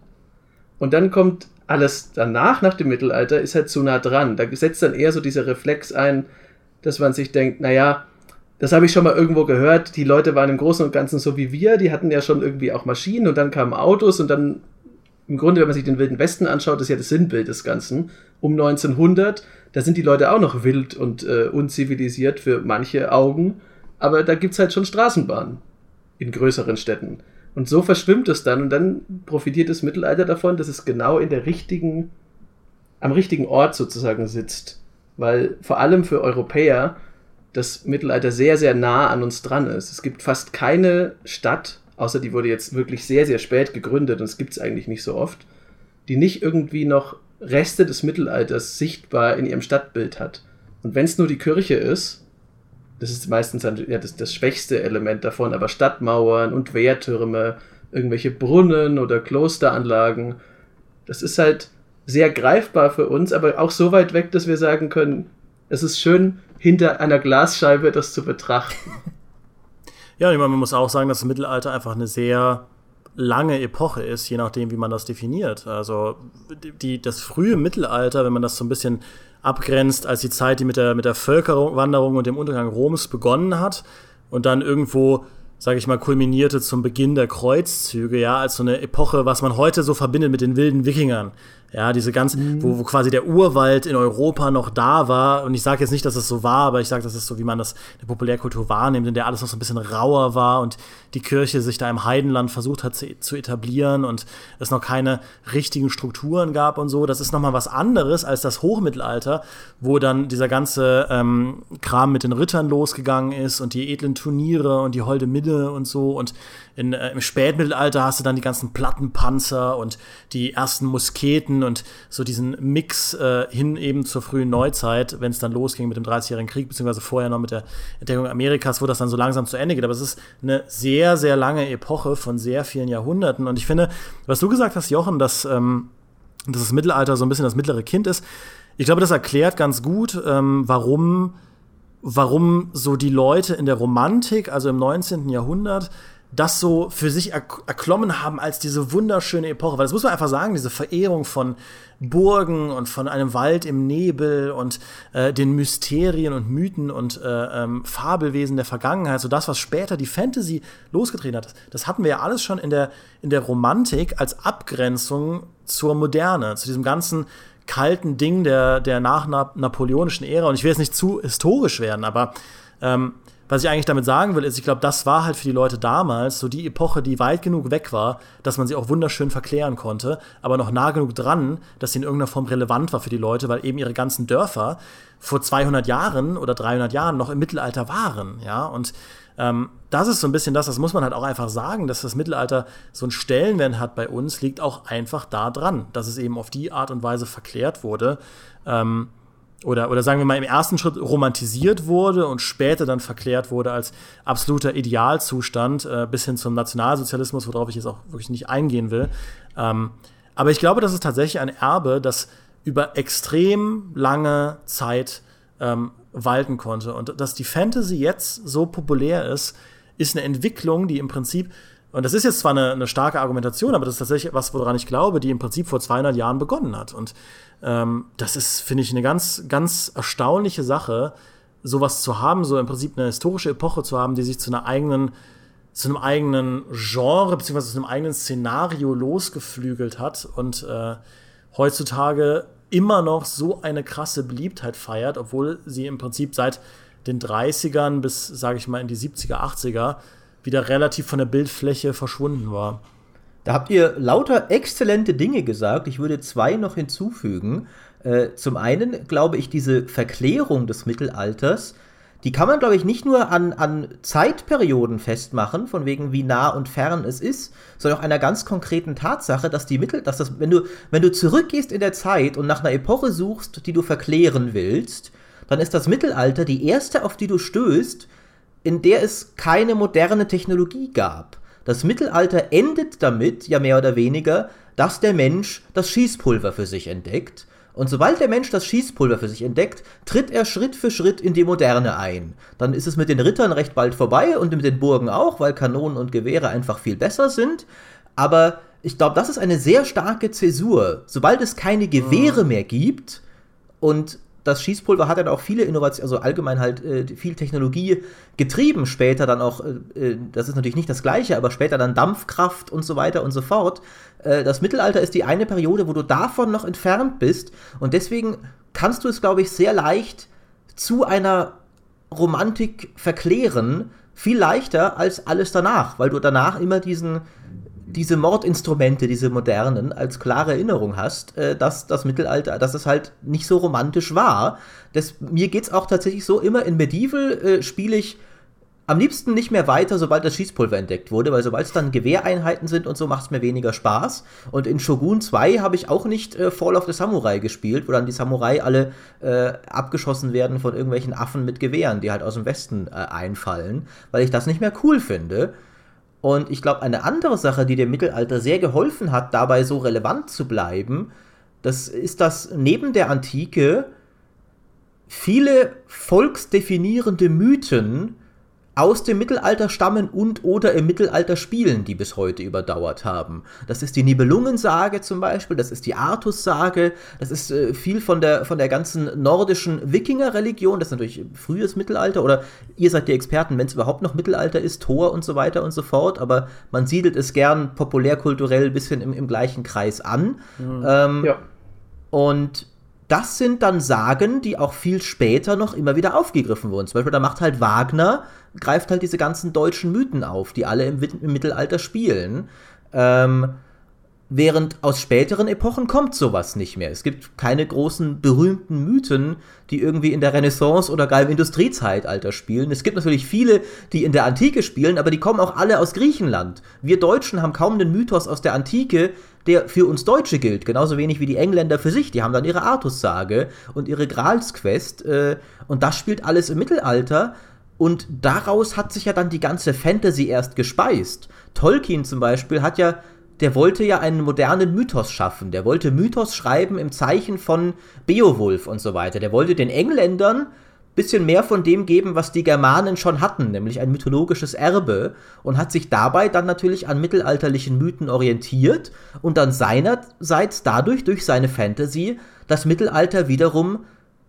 Und dann kommt alles danach, nach dem Mittelalter, ist halt zu nah dran. Da setzt dann eher so dieser Reflex ein, dass man sich denkt, naja, das habe ich schon mal irgendwo gehört, die Leute waren im Großen und Ganzen so wie wir, die hatten ja schon irgendwie auch Maschinen und dann kamen Autos und dann im Grunde, wenn man sich den Wilden Westen anschaut, ist ja das Sinnbild des Ganzen. Um 1900, da sind die Leute auch noch wild und äh, unzivilisiert für manche Augen, aber da gibt es halt schon Straßenbahnen in größeren Städten. Und so verschwimmt es dann und dann profitiert das Mittelalter davon, dass es genau in der richtigen, am richtigen Ort sozusagen sitzt. Weil vor allem für Europäer das Mittelalter sehr, sehr nah an uns dran ist. Es gibt fast keine Stadt außer die wurde jetzt wirklich sehr, sehr spät gegründet und es gibt es eigentlich nicht so oft, die nicht irgendwie noch Reste des Mittelalters sichtbar in ihrem Stadtbild hat. Und wenn es nur die Kirche ist, das ist meistens ja, das, das schwächste Element davon, aber Stadtmauern und Wehrtürme, irgendwelche Brunnen oder Klosteranlagen, das ist halt sehr greifbar für uns, aber auch so weit weg, dass wir sagen können, es ist schön, hinter einer Glasscheibe das zu betrachten. *laughs* Ja, ich meine, man muss auch sagen, dass das Mittelalter einfach eine sehr lange Epoche ist, je nachdem, wie man das definiert. Also die, das frühe Mittelalter, wenn man das so ein bisschen abgrenzt als die Zeit, die mit der, mit der Völkerwanderung und dem Untergang Roms begonnen hat und dann irgendwo sage ich mal, kulminierte zum Beginn der Kreuzzüge, ja, als so eine Epoche, was man heute so verbindet mit den wilden Wikingern. Ja, diese ganz, mhm. wo, wo quasi der Urwald in Europa noch da war. Und ich sage jetzt nicht, dass es so war, aber ich sage, das ist so, wie man das in der Populärkultur wahrnimmt, in der alles noch so ein bisschen rauer war und die Kirche sich da im Heidenland versucht hat zu, zu etablieren und es noch keine richtigen Strukturen gab und so. Das ist nochmal was anderes als das Hochmittelalter, wo dann dieser ganze ähm, Kram mit den Rittern losgegangen ist und die edlen Turniere und die holde Mitte und so. Und in, äh, im Spätmittelalter hast du dann die ganzen Plattenpanzer und die ersten Musketen und so diesen Mix äh, hin eben zur frühen Neuzeit, wenn es dann losging mit dem 30-jährigen Krieg, beziehungsweise vorher noch mit der Entdeckung Amerikas, wo das dann so langsam zu Ende geht. Aber es ist eine sehr, sehr lange Epoche von sehr vielen Jahrhunderten. Und ich finde, was du gesagt hast, Jochen, dass, ähm, dass das Mittelalter so ein bisschen das mittlere Kind ist, ich glaube, das erklärt ganz gut, ähm, warum warum so die Leute in der Romantik, also im 19. Jahrhundert, das so für sich erklommen haben als diese wunderschöne Epoche. Weil das muss man einfach sagen, diese Verehrung von Burgen und von einem Wald im Nebel und äh, den Mysterien und Mythen und äh, ähm, Fabelwesen der Vergangenheit, so das, was später die Fantasy losgetreten hat, das hatten wir ja alles schon in der, in der Romantik als Abgrenzung zur Moderne, zu diesem ganzen kalten Ding der, der nach-napoleonischen Ära. Und ich will jetzt nicht zu historisch werden, aber ähm, was ich eigentlich damit sagen will, ist, ich glaube, das war halt für die Leute damals so die Epoche, die weit genug weg war, dass man sie auch wunderschön verklären konnte, aber noch nah genug dran, dass sie in irgendeiner Form relevant war für die Leute, weil eben ihre ganzen Dörfer vor 200 Jahren oder 300 Jahren noch im Mittelalter waren, ja, und ähm, das ist so ein bisschen das, das muss man halt auch einfach sagen, dass das Mittelalter so einen Stellenwert hat bei uns, liegt auch einfach da dran, dass es eben auf die Art und Weise verklärt wurde. Ähm, oder, oder sagen wir mal im ersten Schritt romantisiert wurde und später dann verklärt wurde als absoluter Idealzustand äh, bis hin zum Nationalsozialismus, worauf ich jetzt auch wirklich nicht eingehen will. Ähm, aber ich glaube, das ist tatsächlich ein Erbe, das über extrem lange Zeit ähm, walten konnte. Und dass die Fantasy jetzt so populär ist, ist eine Entwicklung, die im Prinzip, und das ist jetzt zwar eine, eine starke Argumentation, aber das ist tatsächlich was, woran ich glaube, die im Prinzip vor 200 Jahren begonnen hat. Und ähm, das ist, finde ich, eine ganz, ganz erstaunliche Sache, sowas zu haben, so im Prinzip eine historische Epoche zu haben, die sich zu einer eigenen, zu einem eigenen Genre beziehungsweise zu einem eigenen Szenario losgeflügelt hat und äh, heutzutage immer noch so eine krasse Beliebtheit feiert, obwohl sie im Prinzip seit den 30ern bis, sage ich mal, in die 70er, 80er wieder relativ von der Bildfläche verschwunden war. Da habt ihr lauter exzellente Dinge gesagt. Ich würde zwei noch hinzufügen. Äh, zum einen glaube ich, diese Verklärung des Mittelalters, die kann man, glaube ich, nicht nur an, an Zeitperioden festmachen, von wegen wie nah und fern es ist, sondern auch einer ganz konkreten Tatsache, dass die Mittel, dass das, wenn du, wenn du zurückgehst in der Zeit und nach einer Epoche suchst, die du verklären willst, dann ist das Mittelalter die erste, auf die du stößt, in der es keine moderne Technologie gab. Das Mittelalter endet damit, ja mehr oder weniger, dass der Mensch das Schießpulver für sich entdeckt. Und sobald der Mensch das Schießpulver für sich entdeckt, tritt er Schritt für Schritt in die Moderne ein. Dann ist es mit den Rittern recht bald vorbei und mit den Burgen auch, weil Kanonen und Gewehre einfach viel besser sind. Aber ich glaube, das ist eine sehr starke Zäsur. Sobald es keine Gewehre mhm. mehr gibt und das Schießpulver hat dann auch viele Innovationen, also allgemein halt äh, viel Technologie getrieben, später dann auch, äh, äh, das ist natürlich nicht das gleiche, aber später dann Dampfkraft und so weiter und so fort. Äh, das Mittelalter ist die eine Periode, wo du davon noch entfernt bist und deswegen kannst du es, glaube ich, sehr leicht zu einer Romantik verklären, viel leichter als alles danach, weil du danach immer diesen diese Mordinstrumente, diese modernen, als klare Erinnerung hast, äh, dass das Mittelalter, dass es halt nicht so romantisch war. Das, mir geht's auch tatsächlich so, immer in Medieval äh, spiele ich am liebsten nicht mehr weiter, sobald das Schießpulver entdeckt wurde, weil sobald es dann Gewehreinheiten sind und so, macht es mir weniger Spaß. Und in Shogun 2 habe ich auch nicht äh, Fall of the Samurai gespielt, wo dann die Samurai alle äh, abgeschossen werden von irgendwelchen Affen mit Gewehren, die halt aus dem Westen äh, einfallen, weil ich das nicht mehr cool finde. Und ich glaube, eine andere Sache, die dem Mittelalter sehr geholfen hat, dabei so relevant zu bleiben, das ist, dass neben der Antike viele volksdefinierende Mythen aus dem Mittelalter stammen und oder im Mittelalter spielen, die bis heute überdauert haben. Das ist die Nibelungensage zum Beispiel, das ist die Artussage, das ist äh, viel von der, von der ganzen nordischen Wikingerreligion, das ist natürlich frühes Mittelalter oder ihr seid die Experten, wenn es überhaupt noch Mittelalter ist, Thor und so weiter und so fort, aber man siedelt es gern populärkulturell ein bisschen im, im gleichen Kreis an. Mhm. Ähm, ja. Und das sind dann Sagen, die auch viel später noch immer wieder aufgegriffen wurden. Zum Beispiel, da macht halt Wagner, greift halt diese ganzen deutschen Mythen auf, die alle im, im Mittelalter spielen. Ähm, Während aus späteren Epochen kommt sowas nicht mehr. Es gibt keine großen berühmten Mythen, die irgendwie in der Renaissance oder gar im Industriezeitalter spielen. Es gibt natürlich viele, die in der Antike spielen, aber die kommen auch alle aus Griechenland. Wir Deutschen haben kaum einen Mythos aus der Antike, der für uns Deutsche gilt. Genauso wenig wie die Engländer für sich. Die haben dann ihre Artussage und ihre Gralsquest. Äh, und das spielt alles im Mittelalter. Und daraus hat sich ja dann die ganze Fantasy erst gespeist. Tolkien zum Beispiel hat ja der wollte ja einen modernen Mythos schaffen. Der wollte Mythos schreiben im Zeichen von Beowulf und so weiter. Der wollte den Engländern bisschen mehr von dem geben, was die Germanen schon hatten, nämlich ein mythologisches Erbe und hat sich dabei dann natürlich an mittelalterlichen Mythen orientiert und dann seinerseits dadurch durch seine Fantasy das Mittelalter wiederum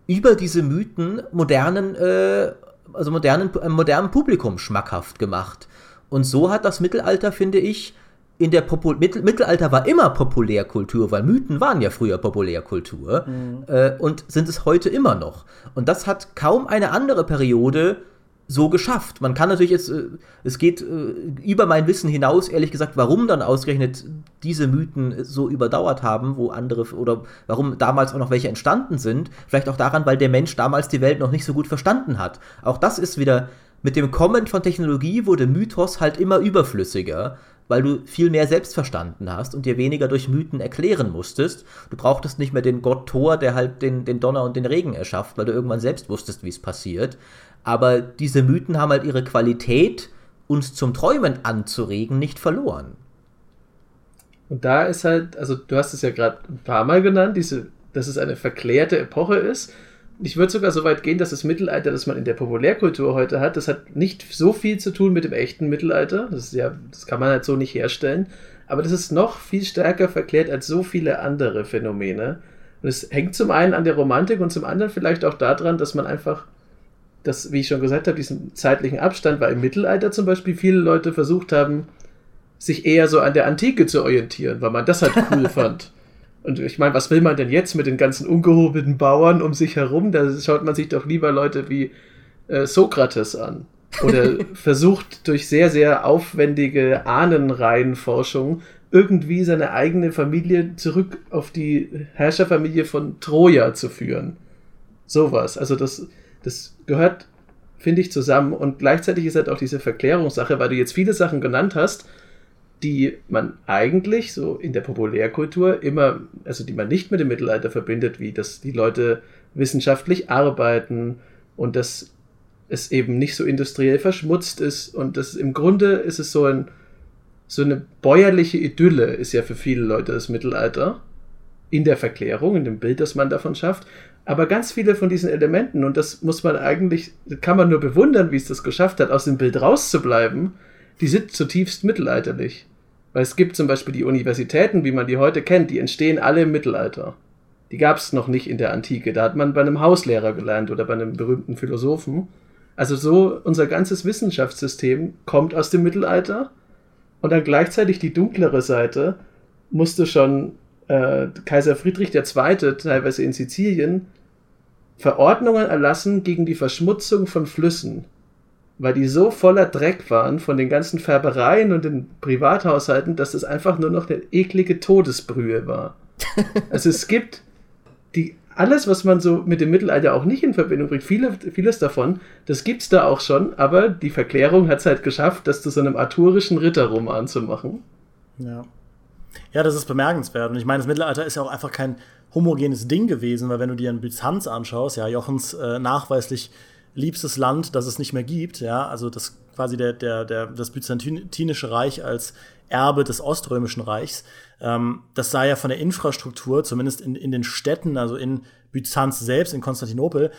über diese Mythen modernen, äh, also modernen, äh, modernen Publikum schmackhaft gemacht. Und so hat das Mittelalter, finde ich, in der Popul Mittel Mittelalter war immer Populärkultur, weil Mythen waren ja früher Populärkultur mhm. äh, und sind es heute immer noch. Und das hat kaum eine andere Periode so geschafft. Man kann natürlich jetzt, äh, es geht äh, über mein Wissen hinaus, ehrlich gesagt, warum dann ausgerechnet diese Mythen so überdauert haben, wo andere oder warum damals auch noch welche entstanden sind. Vielleicht auch daran, weil der Mensch damals die Welt noch nicht so gut verstanden hat. Auch das ist wieder mit dem Kommen von Technologie wurde Mythos halt immer überflüssiger weil du viel mehr selbst verstanden hast und dir weniger durch Mythen erklären musstest. Du brauchtest nicht mehr den Gott Thor, der halt den, den Donner und den Regen erschafft, weil du irgendwann selbst wusstest, wie es passiert. Aber diese Mythen haben halt ihre Qualität, uns zum Träumen anzuregen, nicht verloren. Und da ist halt, also du hast es ja gerade ein paar Mal genannt, diese, dass es eine verklärte Epoche ist. Ich würde sogar so weit gehen, dass das Mittelalter, das man in der Populärkultur heute hat, das hat nicht so viel zu tun mit dem echten Mittelalter. Das ist ja, das kann man halt so nicht herstellen. Aber das ist noch viel stärker verklärt als so viele andere Phänomene. Und es hängt zum einen an der Romantik und zum anderen vielleicht auch daran, dass man einfach das, wie ich schon gesagt habe, diesen zeitlichen Abstand, weil im Mittelalter zum Beispiel viele Leute versucht haben, sich eher so an der Antike zu orientieren, weil man das halt cool *laughs* fand. Und ich meine, was will man denn jetzt mit den ganzen ungehobelten Bauern um sich herum? Da schaut man sich doch lieber Leute wie äh, Sokrates an. Oder *laughs* versucht durch sehr, sehr aufwendige Ahnenreihenforschung irgendwie seine eigene Familie zurück auf die Herrscherfamilie von Troja zu führen. Sowas. Also das, das gehört, finde ich, zusammen. Und gleichzeitig ist halt auch diese Verklärungssache, weil du jetzt viele Sachen genannt hast, die man eigentlich so in der Populärkultur immer, also die man nicht mit dem Mittelalter verbindet, wie dass die Leute wissenschaftlich arbeiten und dass es eben nicht so industriell verschmutzt ist und das im Grunde ist es so ein so eine bäuerliche Idylle ist ja für viele Leute das Mittelalter in der Verklärung, in dem Bild, das man davon schafft. Aber ganz viele von diesen Elementen, und das muss man eigentlich, kann man nur bewundern, wie es das geschafft hat, aus dem Bild rauszubleiben, die sind zutiefst mittelalterlich. Weil es gibt zum Beispiel die Universitäten, wie man die heute kennt, die entstehen alle im Mittelalter. Die gab es noch nicht in der Antike. Da hat man bei einem Hauslehrer gelernt oder bei einem berühmten Philosophen. Also so unser ganzes Wissenschaftssystem kommt aus dem Mittelalter und dann gleichzeitig die dunklere Seite musste schon äh, Kaiser Friedrich II. teilweise in Sizilien Verordnungen erlassen gegen die Verschmutzung von Flüssen weil die so voller Dreck waren von den ganzen Färbereien und den Privathaushalten, dass es einfach nur noch eine eklige Todesbrühe war. *laughs* also es gibt die alles, was man so mit dem Mittelalter auch nicht in Verbindung bringt, viele, vieles davon, das gibt's da auch schon, aber die Verklärung hat es halt geschafft, das zu so einem arthurischen Ritterroman zu machen. Ja. Ja, das ist bemerkenswert. Und ich meine, das Mittelalter ist ja auch einfach kein homogenes Ding gewesen, weil wenn du dir ein Byzanz anschaust, ja, Jochens äh, nachweislich liebstes Land, das es nicht mehr gibt. Ja, also das quasi der, der, der, das Byzantinische Reich als Erbe des Oströmischen Reichs. Ähm, das sah ja von der Infrastruktur, zumindest in, in den Städten, also in Byzanz selbst, in Konstantinopel,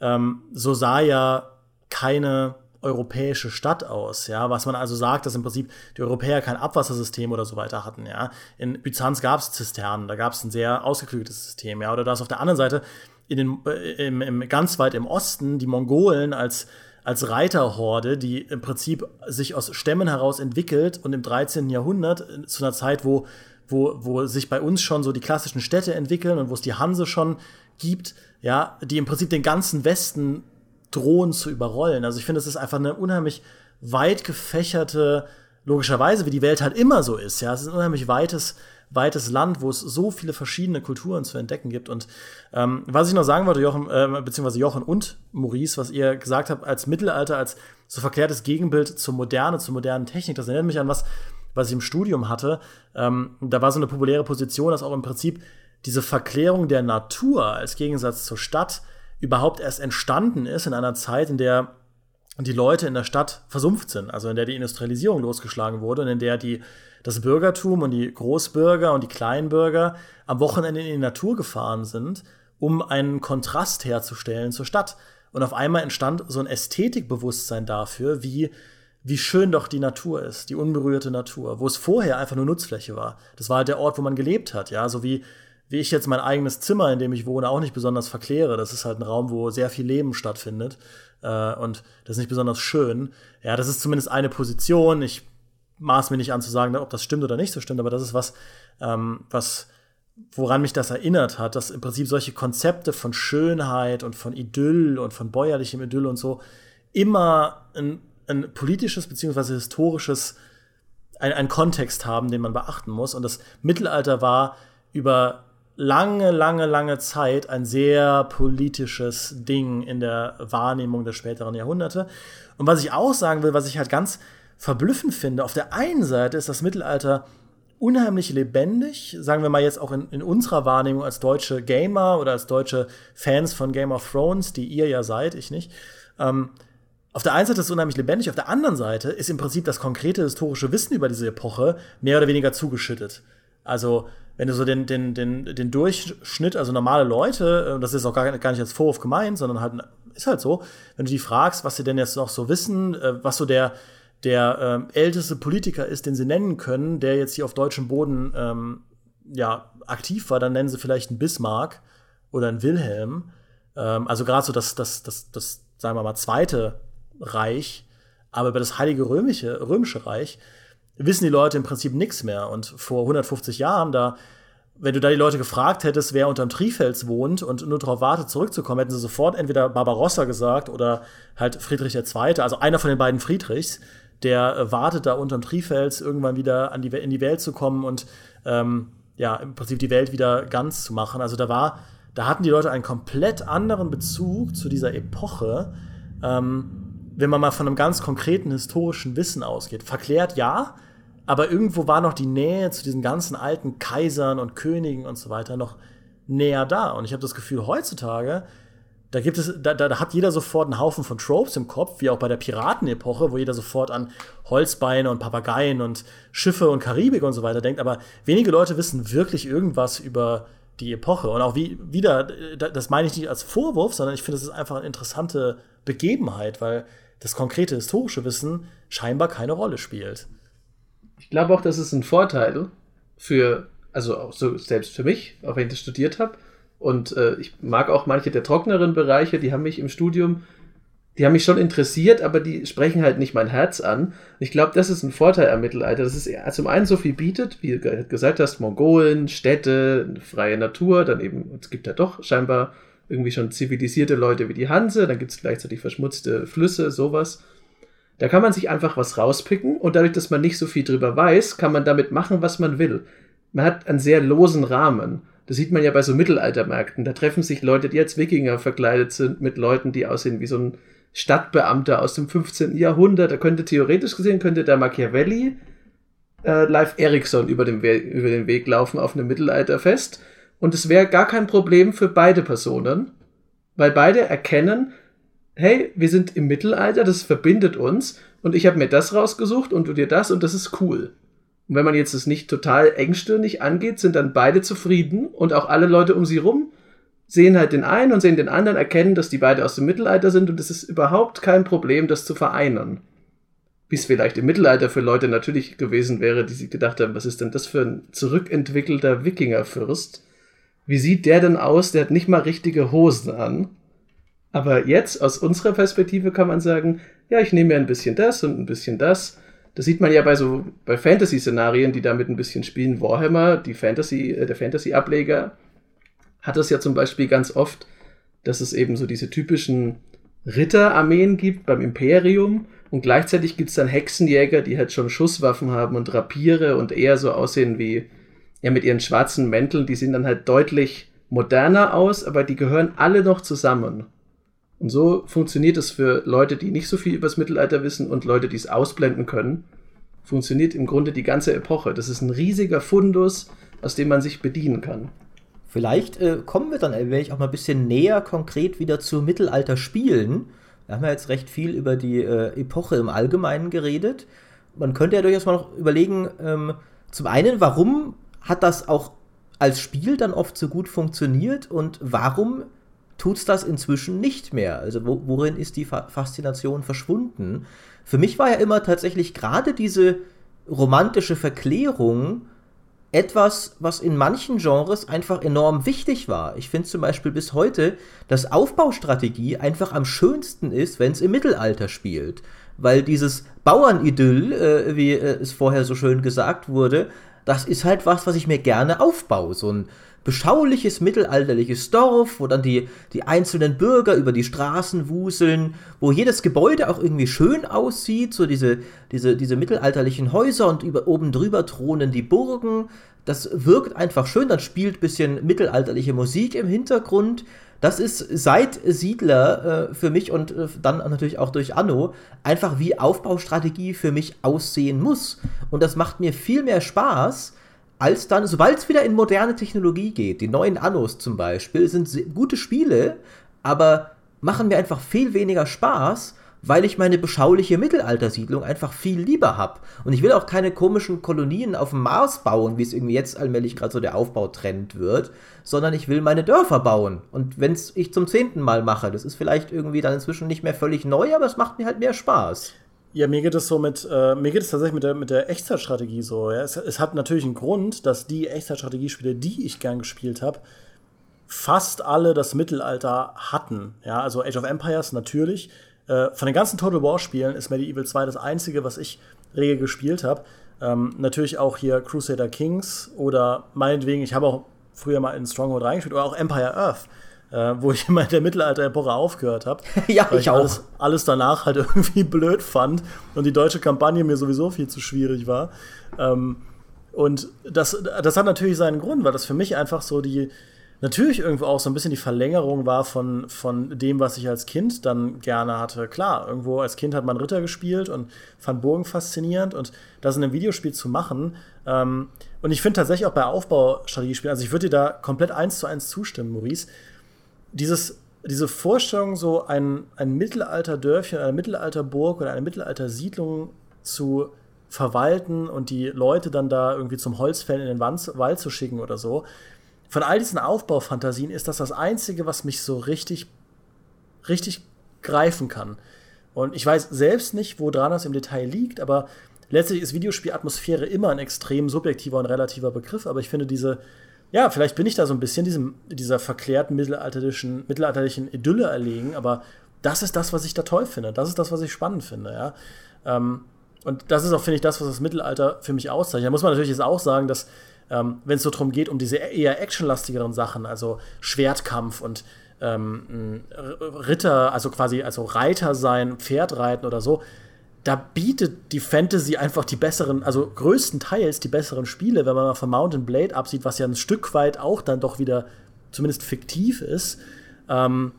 ähm, so sah ja keine europäische Stadt aus, ja, was man also sagt, dass im Prinzip die Europäer kein Abwassersystem oder so weiter hatten, ja. In Byzanz gab es Zisternen, da gab es ein sehr ausgeklügeltes System, ja, oder da ist auf der anderen Seite in den, äh, im, im, ganz weit im Osten die Mongolen als, als Reiterhorde, die im Prinzip sich aus Stämmen heraus entwickelt und im 13. Jahrhundert, äh, zu einer Zeit, wo, wo, wo sich bei uns schon so die klassischen Städte entwickeln und wo es die Hanse schon gibt, ja, die im Prinzip den ganzen Westen drohen zu überrollen. Also ich finde, es ist einfach eine unheimlich weit gefächerte, logischerweise, wie die Welt halt immer so ist, ja, es ist ein unheimlich weites weites Land, wo es so viele verschiedene Kulturen zu entdecken gibt. Und ähm, was ich noch sagen wollte, Jochen, äh, beziehungsweise Jochen und Maurice, was ihr gesagt habt, als Mittelalter, als so verkehrtes Gegenbild zur Moderne, zur modernen Technik, das erinnert mich an was, was ich im Studium hatte. Ähm, da war so eine populäre Position, dass auch im Prinzip diese Verklärung der Natur als Gegensatz zur Stadt überhaupt erst entstanden ist in einer Zeit, in der die Leute in der Stadt versumpft sind, also in der die Industrialisierung losgeschlagen wurde und in der die das Bürgertum und die Großbürger und die Kleinbürger am Wochenende in die Natur gefahren sind, um einen Kontrast herzustellen zur Stadt. Und auf einmal entstand so ein Ästhetikbewusstsein dafür, wie, wie schön doch die Natur ist, die unberührte Natur, wo es vorher einfach nur Nutzfläche war. Das war halt der Ort, wo man gelebt hat, ja, so wie, wie ich jetzt mein eigenes Zimmer, in dem ich wohne, auch nicht besonders verkläre. Das ist halt ein Raum, wo sehr viel Leben stattfindet. Äh, und das ist nicht besonders schön. Ja, das ist zumindest eine Position. Ich maß mir nicht an zu sagen, ob das stimmt oder nicht so stimmt, aber das ist was, ähm, was, woran mich das erinnert hat, dass im Prinzip solche Konzepte von Schönheit und von Idyll und von bäuerlichem Idyll und so immer ein, ein politisches beziehungsweise historisches, ein, ein Kontext haben, den man beachten muss. Und das Mittelalter war über lange, lange, lange Zeit ein sehr politisches Ding in der Wahrnehmung der späteren Jahrhunderte. Und was ich auch sagen will, was ich halt ganz verblüffend finde. Auf der einen Seite ist das Mittelalter unheimlich lebendig, sagen wir mal jetzt auch in, in, unserer Wahrnehmung als deutsche Gamer oder als deutsche Fans von Game of Thrones, die ihr ja seid, ich nicht. Ähm, auf der einen Seite ist es unheimlich lebendig, auf der anderen Seite ist im Prinzip das konkrete historische Wissen über diese Epoche mehr oder weniger zugeschüttet. Also, wenn du so den, den, den, den Durchschnitt, also normale Leute, und das ist auch gar, gar nicht als Vorwurf gemeint, sondern halt, ist halt so, wenn du die fragst, was sie denn jetzt noch so wissen, äh, was so der, der ähm, älteste Politiker ist, den sie nennen können, der jetzt hier auf deutschem Boden ähm, ja, aktiv war, dann nennen sie vielleicht einen Bismarck oder einen Wilhelm. Ähm, also gerade so das, das, das, das, sagen wir mal, zweite Reich, aber über das Heilige Römische, Römische Reich wissen die Leute im Prinzip nichts mehr. Und vor 150 Jahren, da, wenn du da die Leute gefragt hättest, wer unterm Trifels wohnt und nur darauf wartet, zurückzukommen, hätten sie sofort entweder Barbarossa gesagt oder halt Friedrich II., also einer von den beiden Friedrichs der äh, wartet da unterm Trifels, irgendwann wieder an die, in die Welt zu kommen und ähm, ja, im Prinzip die Welt wieder ganz zu machen. Also da war, da hatten die Leute einen komplett anderen Bezug zu dieser Epoche, ähm, wenn man mal von einem ganz konkreten historischen Wissen ausgeht. Verklärt ja, aber irgendwo war noch die Nähe zu diesen ganzen alten Kaisern und Königen und so weiter noch näher da. Und ich habe das Gefühl, heutzutage da gibt es, da, da, hat jeder sofort einen Haufen von Tropes im Kopf, wie auch bei der Piratenepoche, wo jeder sofort an Holzbeine und Papageien und Schiffe und Karibik und so weiter denkt. Aber wenige Leute wissen wirklich irgendwas über die Epoche. Und auch wie, wieder, das meine ich nicht als Vorwurf, sondern ich finde, es ist einfach eine interessante Begebenheit, weil das konkrete historische Wissen scheinbar keine Rolle spielt. Ich glaube auch, das ist ein Vorteil für, also auch so selbst für mich, auch wenn ich das studiert habe, und äh, ich mag auch manche der trockneren Bereiche, die haben mich im Studium, die haben mich schon interessiert, aber die sprechen halt nicht mein Herz an. Ich glaube, das ist ein Vorteil am Mittelalter, dass es zum einen so viel bietet, wie du gesagt hast, Mongolen, Städte, freie Natur, dann eben, es gibt ja doch scheinbar irgendwie schon zivilisierte Leute wie die Hanse, dann gibt es gleichzeitig verschmutzte Flüsse, sowas. Da kann man sich einfach was rauspicken und dadurch, dass man nicht so viel drüber weiß, kann man damit machen, was man will. Man hat einen sehr losen Rahmen. Das sieht man ja bei so Mittelaltermärkten. Da treffen sich Leute, die als Wikinger verkleidet sind, mit Leuten, die aussehen wie so ein Stadtbeamter aus dem 15. Jahrhundert. Da könnte theoretisch gesehen, könnte der Machiavelli äh, Live Ericsson über über den Weg laufen auf einem Mittelalterfest. Und es wäre gar kein Problem für beide Personen, weil beide erkennen, hey, wir sind im Mittelalter, das verbindet uns und ich habe mir das rausgesucht und du dir das und das ist cool. Und wenn man jetzt es nicht total engstirnig angeht, sind dann beide zufrieden und auch alle Leute um sie rum sehen halt den einen und sehen den anderen, erkennen, dass die beide aus dem Mittelalter sind und es ist überhaupt kein Problem, das zu vereinen. Wie es vielleicht im Mittelalter für Leute natürlich gewesen wäre, die sich gedacht haben, was ist denn das für ein zurückentwickelter Wikingerfürst? Wie sieht der denn aus? Der hat nicht mal richtige Hosen an. Aber jetzt, aus unserer Perspektive, kann man sagen, ja, ich nehme mir ein bisschen das und ein bisschen das das sieht man ja bei so bei Fantasy-Szenarien, die damit ein bisschen spielen. Warhammer, die Fantasy, äh, der Fantasy-Ableger, hat das ja zum Beispiel ganz oft, dass es eben so diese typischen Ritterarmeen gibt beim Imperium und gleichzeitig gibt es dann Hexenjäger, die halt schon Schusswaffen haben und Rapiere und eher so aussehen wie ja mit ihren schwarzen Mänteln. Die sehen dann halt deutlich moderner aus, aber die gehören alle noch zusammen. Und so funktioniert es für Leute, die nicht so viel über das Mittelalter wissen und Leute, die es ausblenden können. Funktioniert im Grunde die ganze Epoche. Das ist ein riesiger Fundus, aus dem man sich bedienen kann. Vielleicht äh, kommen wir dann ein wenig auch mal ein bisschen näher konkret wieder zu Mittelalter-Spielen. Wir haben ja jetzt recht viel über die äh, Epoche im Allgemeinen geredet. Man könnte ja durchaus mal noch überlegen, ähm, zum einen, warum hat das auch als Spiel dann oft so gut funktioniert und warum tut es das inzwischen nicht mehr. Also wo, worin ist die Faszination verschwunden? Für mich war ja immer tatsächlich gerade diese romantische Verklärung etwas, was in manchen Genres einfach enorm wichtig war. Ich finde zum Beispiel bis heute, dass Aufbaustrategie einfach am schönsten ist, wenn es im Mittelalter spielt. Weil dieses Bauernidyll, äh, wie äh, es vorher so schön gesagt wurde, das ist halt was, was ich mir gerne aufbaue. So ein beschauliches mittelalterliches Dorf, wo dann die, die einzelnen Bürger über die Straßen wuseln, wo jedes Gebäude auch irgendwie schön aussieht, so diese, diese, diese mittelalterlichen Häuser und über, oben drüber thronen die Burgen. Das wirkt einfach schön, dann spielt ein bisschen mittelalterliche Musik im Hintergrund. Das ist seit Siedler äh, für mich und äh, dann natürlich auch durch Anno einfach wie Aufbaustrategie für mich aussehen muss. Und das macht mir viel mehr Spaß, als dann, sobald es wieder in moderne Technologie geht, die neuen Annos zum Beispiel, sind gute Spiele, aber machen mir einfach viel weniger Spaß weil ich meine beschauliche Mittelaltersiedlung einfach viel lieber habe. Und ich will auch keine komischen Kolonien auf dem Mars bauen, wie es irgendwie jetzt allmählich gerade so der Aufbautrend wird, sondern ich will meine Dörfer bauen. Und wenn es ich zum zehnten Mal mache, das ist vielleicht irgendwie dann inzwischen nicht mehr völlig neu, aber es macht mir halt mehr Spaß. Ja, mir geht es so mit, äh, mir geht es tatsächlich mit der, mit der Echtzeitstrategie so. Ja. Es, es hat natürlich einen Grund, dass die Echtzeitstrategiespiele, die ich gern gespielt habe, fast alle das Mittelalter hatten. Ja, also Age of Empires natürlich, äh, von den ganzen Total War Spielen ist Medieval 2 das einzige, was ich rege gespielt habe. Ähm, natürlich auch hier Crusader Kings oder meinetwegen, ich habe auch früher mal in Stronghold reingespielt oder auch Empire Earth, äh, wo ich *laughs* immer in der Mittelalter-Epoche aufgehört habe. *laughs* ja, ich, ich auch. Alles, alles, danach halt *laughs* irgendwie blöd fand und die deutsche Kampagne mir sowieso viel zu schwierig war. Ähm, und das, das hat natürlich seinen Grund, weil das für mich einfach so die, natürlich irgendwo auch so ein bisschen die Verlängerung war von, von dem, was ich als Kind dann gerne hatte. Klar, irgendwo als Kind hat man Ritter gespielt und fand Burgen faszinierend und das in einem Videospiel zu machen. Ähm, und ich finde tatsächlich auch bei Aufbaustrategiespielen, also ich würde dir da komplett eins zu eins zustimmen, Maurice. Dieses, diese Vorstellung, so ein, ein Mittelalterdörfchen, eine Mittelalterburg oder eine Mittelaltersiedlung zu verwalten und die Leute dann da irgendwie zum Holzfällen in den Wald zu schicken oder so, von all diesen Aufbaufantasien ist das das Einzige, was mich so richtig, richtig greifen kann. Und ich weiß selbst nicht, woran das im Detail liegt, aber letztlich ist Videospielatmosphäre immer ein extrem subjektiver und relativer Begriff, aber ich finde diese, ja, vielleicht bin ich da so ein bisschen diesem, dieser verklärten mittelalterlichen, mittelalterlichen Idylle erlegen, aber das ist das, was ich da toll finde. Das ist das, was ich spannend finde, ja. Ähm, und das ist auch, finde ich, das, was das Mittelalter für mich auszeichnet. Da muss man natürlich jetzt auch sagen, dass ähm, wenn es so darum geht, um diese eher actionlastigeren Sachen, also Schwertkampf und ähm, Ritter, also quasi also Reiter sein, Pferd reiten oder so, da bietet die Fantasy einfach die besseren, also größtenteils die besseren Spiele, wenn man mal von Mountain Blade absieht, was ja ein Stück weit auch dann doch wieder zumindest fiktiv ist. Ähm,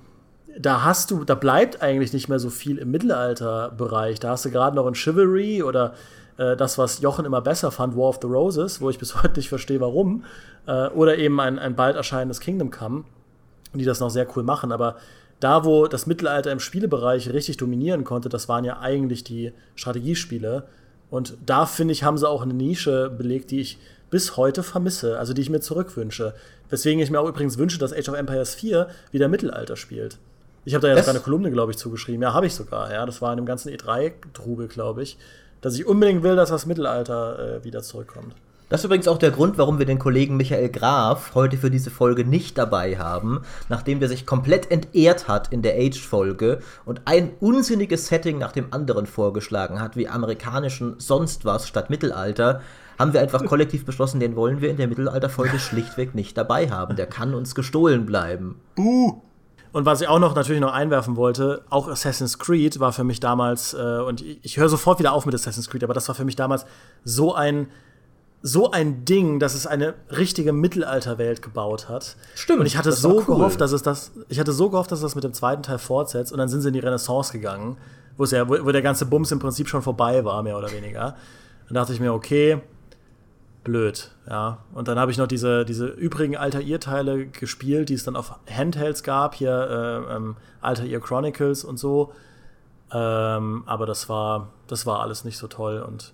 da hast du, da bleibt eigentlich nicht mehr so viel im Mittelalterbereich. Da hast du gerade noch ein Chivalry oder äh, das, was Jochen immer besser fand, War of the Roses, wo ich bis *laughs* heute nicht verstehe, warum. Äh, oder eben ein, ein bald erscheinendes Kingdom Come, die das noch sehr cool machen. Aber da, wo das Mittelalter im Spielebereich richtig dominieren konnte, das waren ja eigentlich die Strategiespiele. Und da, finde ich, haben sie auch eine Nische belegt, die ich bis heute vermisse, also die ich mir zurückwünsche. Weswegen ich mir auch übrigens wünsche, dass Age of Empires 4 wieder Mittelalter spielt. Ich habe da ja sogar eine Kolumne, glaube ich, zugeschrieben. Ja, habe ich sogar. Ja, das war in dem ganzen E3-Trubel, glaube ich dass ich unbedingt will, dass das Mittelalter äh, wieder zurückkommt. Das ist übrigens auch der Grund, warum wir den Kollegen Michael Graf heute für diese Folge nicht dabei haben, nachdem der sich komplett entehrt hat in der Age-Folge und ein unsinniges Setting nach dem anderen vorgeschlagen hat, wie amerikanischen sonst was statt Mittelalter, haben wir einfach kollektiv *laughs* beschlossen, den wollen wir in der Mittelalter-Folge *laughs* schlichtweg nicht dabei haben. Der kann uns gestohlen bleiben. Buh! Und was ich auch noch natürlich noch einwerfen wollte, auch Assassin's Creed war für mich damals, äh, und ich, ich höre sofort wieder auf mit Assassin's Creed, aber das war für mich damals so ein, so ein Ding, dass es eine richtige Mittelalterwelt gebaut hat. Stimmt. Und ich hatte so cool. gehofft, dass es das, ich hatte so gehofft, dass es das mit dem zweiten Teil fortsetzt und dann sind sie in die Renaissance gegangen, wo es ja, wo, wo der ganze Bums im Prinzip schon vorbei war, mehr oder weniger. Dann dachte ich mir, okay, blöd, ja. Und dann habe ich noch diese, diese übrigen Altair-Teile gespielt, die es dann auf Handhelds gab, hier äh, ähm, Altair Chronicles und so. Ähm, aber das war, das war alles nicht so toll und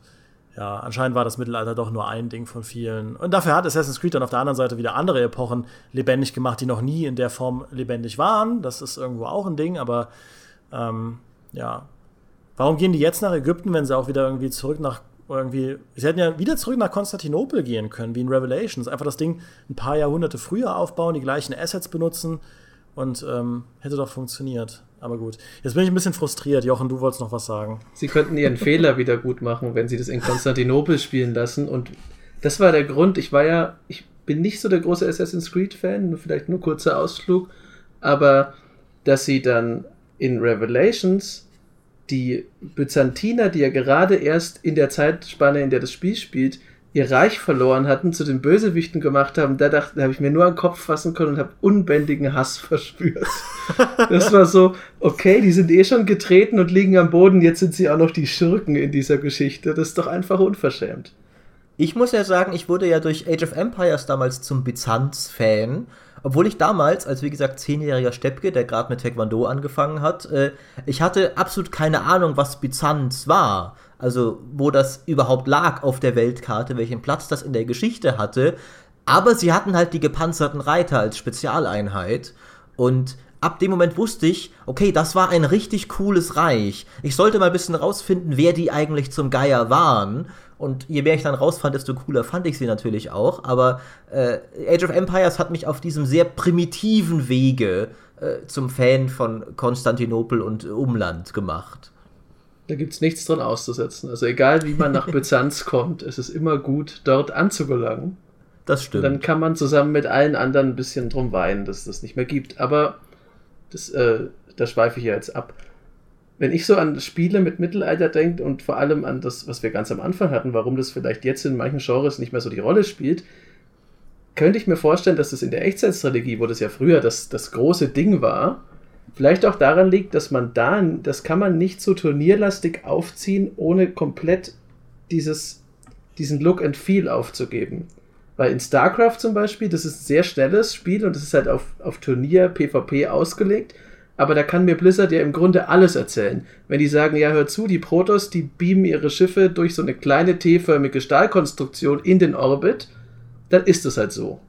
ja, anscheinend war das Mittelalter doch nur ein Ding von vielen. Und dafür hat Assassin's Creed dann auf der anderen Seite wieder andere Epochen lebendig gemacht, die noch nie in der Form lebendig waren. Das ist irgendwo auch ein Ding, aber ähm, ja. Warum gehen die jetzt nach Ägypten, wenn sie auch wieder irgendwie zurück nach irgendwie, sie hätten ja wieder zurück nach Konstantinopel gehen können, wie in Revelations. Einfach das Ding ein paar Jahrhunderte früher aufbauen, die gleichen Assets benutzen und ähm, hätte doch funktioniert. Aber gut. Jetzt bin ich ein bisschen frustriert. Jochen, du wolltest noch was sagen. Sie könnten ihren Fehler wieder gut machen, wenn sie das in Konstantinopel spielen lassen. Und das war der Grund. Ich war ja, ich bin nicht so der große Assassin's Creed-Fan, vielleicht nur kurzer Ausflug, aber dass sie dann in Revelations die Byzantiner, die ja gerade erst in der Zeitspanne, in der das Spiel spielt, ihr Reich verloren hatten, zu den Bösewichten gemacht haben, da dachte, da habe ich mir nur an den Kopf fassen können und habe unbändigen Hass *laughs* verspürt. das war so, okay, die sind eh schon getreten und liegen am Boden, jetzt sind sie auch noch die Schurken in dieser Geschichte. Das ist doch einfach unverschämt. Ich muss ja sagen, ich wurde ja durch Age of Empires damals zum Byzanz-Fan. Obwohl ich damals, als wie gesagt zehnjähriger Steppke, der gerade mit Taekwondo angefangen hat, äh, ich hatte absolut keine Ahnung, was Byzanz war. Also wo das überhaupt lag auf der Weltkarte, welchen Platz das in der Geschichte hatte. Aber sie hatten halt die gepanzerten Reiter als Spezialeinheit. Und ab dem Moment wusste ich, okay, das war ein richtig cooles Reich. Ich sollte mal ein bisschen rausfinden, wer die eigentlich zum Geier waren. Und je mehr ich dann rausfand, desto cooler fand ich sie natürlich auch. Aber äh, Age of Empires hat mich auf diesem sehr primitiven Wege äh, zum Fan von Konstantinopel und Umland gemacht. Da gibt es nichts dran auszusetzen. Also egal wie man nach *laughs* Byzanz kommt, es ist immer gut, dort anzugelangen. Das stimmt. Und dann kann man zusammen mit allen anderen ein bisschen drum weinen, dass es das nicht mehr gibt. Aber das, äh, da schweife ich ja jetzt ab wenn ich so an Spiele mit Mittelalter denke und vor allem an das, was wir ganz am Anfang hatten, warum das vielleicht jetzt in manchen Genres nicht mehr so die Rolle spielt, könnte ich mir vorstellen, dass das in der Echtzeitstrategie, wo das ja früher das, das große Ding war, vielleicht auch daran liegt, dass man da, das kann man nicht so turnierlastig aufziehen, ohne komplett dieses, diesen Look and Feel aufzugeben. Weil in StarCraft zum Beispiel, das ist ein sehr schnelles Spiel und das ist halt auf, auf Turnier, PvP ausgelegt aber da kann mir Blizzard ja im Grunde alles erzählen. Wenn die sagen, ja, hör zu, die Protoss, die beamen ihre Schiffe durch so eine kleine T-förmige Stahlkonstruktion in den Orbit, dann ist es halt so.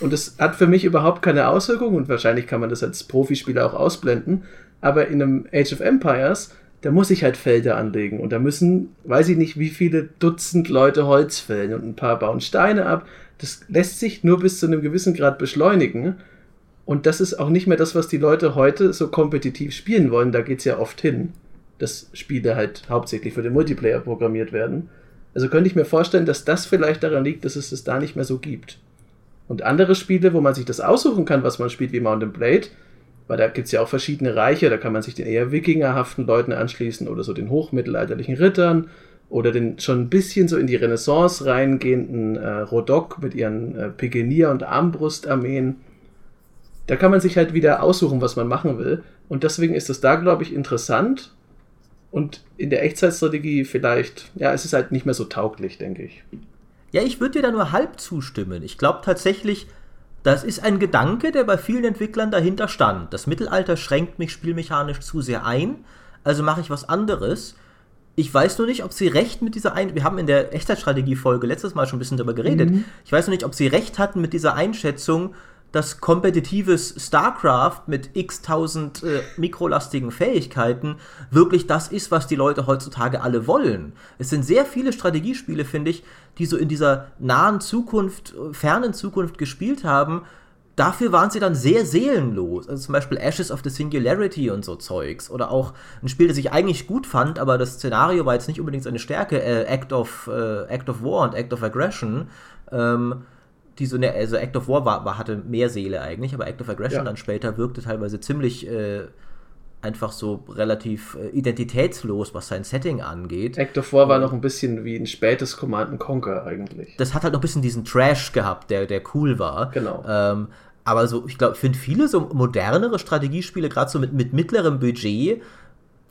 Und es hat für mich überhaupt keine Auswirkung und wahrscheinlich kann man das als Profispieler auch ausblenden. Aber in einem Age of Empires, da muss ich halt Felder anlegen und da müssen, weiß ich nicht, wie viele Dutzend Leute Holz fällen und ein paar bauen Steine ab. Das lässt sich nur bis zu einem gewissen Grad beschleunigen. Und das ist auch nicht mehr das, was die Leute heute so kompetitiv spielen wollen. Da geht es ja oft hin, dass Spiele halt hauptsächlich für den Multiplayer programmiert werden. Also könnte ich mir vorstellen, dass das vielleicht daran liegt, dass es es da nicht mehr so gibt. Und andere Spiele, wo man sich das aussuchen kann, was man spielt, wie Mountain Blade, weil da gibt es ja auch verschiedene Reiche, da kann man sich den eher wikingerhaften Leuten anschließen oder so den hochmittelalterlichen Rittern oder den schon ein bisschen so in die Renaissance reingehenden äh, Rodok mit ihren äh, Pikenier- und Armbrustarmeen da kann man sich halt wieder aussuchen, was man machen will. Und deswegen ist es da, glaube ich, interessant. Und in der Echtzeitstrategie vielleicht, ja, es ist halt nicht mehr so tauglich, denke ich. Ja, ich würde dir da nur halb zustimmen. Ich glaube tatsächlich, das ist ein Gedanke, der bei vielen Entwicklern dahinter stand. Das Mittelalter schränkt mich spielmechanisch zu sehr ein, also mache ich was anderes. Ich weiß nur nicht, ob sie recht mit dieser Ein Wir haben in der Echtzeitstrategie-Folge letztes Mal schon ein bisschen darüber geredet. Mhm. Ich weiß nur nicht, ob sie recht hatten mit dieser Einschätzung, dass kompetitives StarCraft mit x tausend äh, mikrolastigen Fähigkeiten wirklich das ist, was die Leute heutzutage alle wollen. Es sind sehr viele Strategiespiele, finde ich, die so in dieser nahen Zukunft, äh, fernen Zukunft gespielt haben. Dafür waren sie dann sehr seelenlos. Also zum Beispiel Ashes of the Singularity und so Zeugs. Oder auch ein Spiel, das ich eigentlich gut fand, aber das Szenario war jetzt nicht unbedingt seine Stärke, äh, Act, of, äh, Act of War und Act of Aggression. Ähm, die so eine, also Act of War war, war, hatte mehr Seele eigentlich, aber Act of Aggression ja. dann später wirkte teilweise ziemlich äh, einfach so relativ äh, identitätslos, was sein Setting angeht. Act of War war noch ein bisschen wie ein spätes Command Conquer eigentlich. Das hat halt noch ein bisschen diesen Trash gehabt, der, der cool war. Genau. Ähm, aber so, ich glaube, finde viele so modernere Strategiespiele, gerade so mit, mit mittlerem Budget,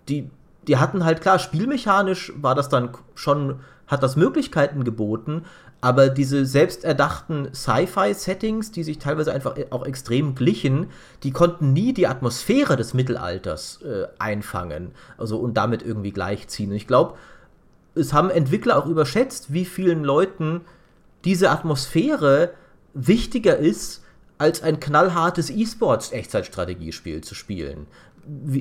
die, die hatten halt klar, spielmechanisch war das dann schon, hat das Möglichkeiten geboten, aber diese selbsterdachten Sci-Fi-Settings, die sich teilweise einfach auch extrem glichen, die konnten nie die Atmosphäre des Mittelalters äh, einfangen also und damit irgendwie gleichziehen. Und ich glaube, es haben Entwickler auch überschätzt, wie vielen Leuten diese Atmosphäre wichtiger ist, als ein knallhartes E-Sports-Echtzeitstrategiespiel zu spielen.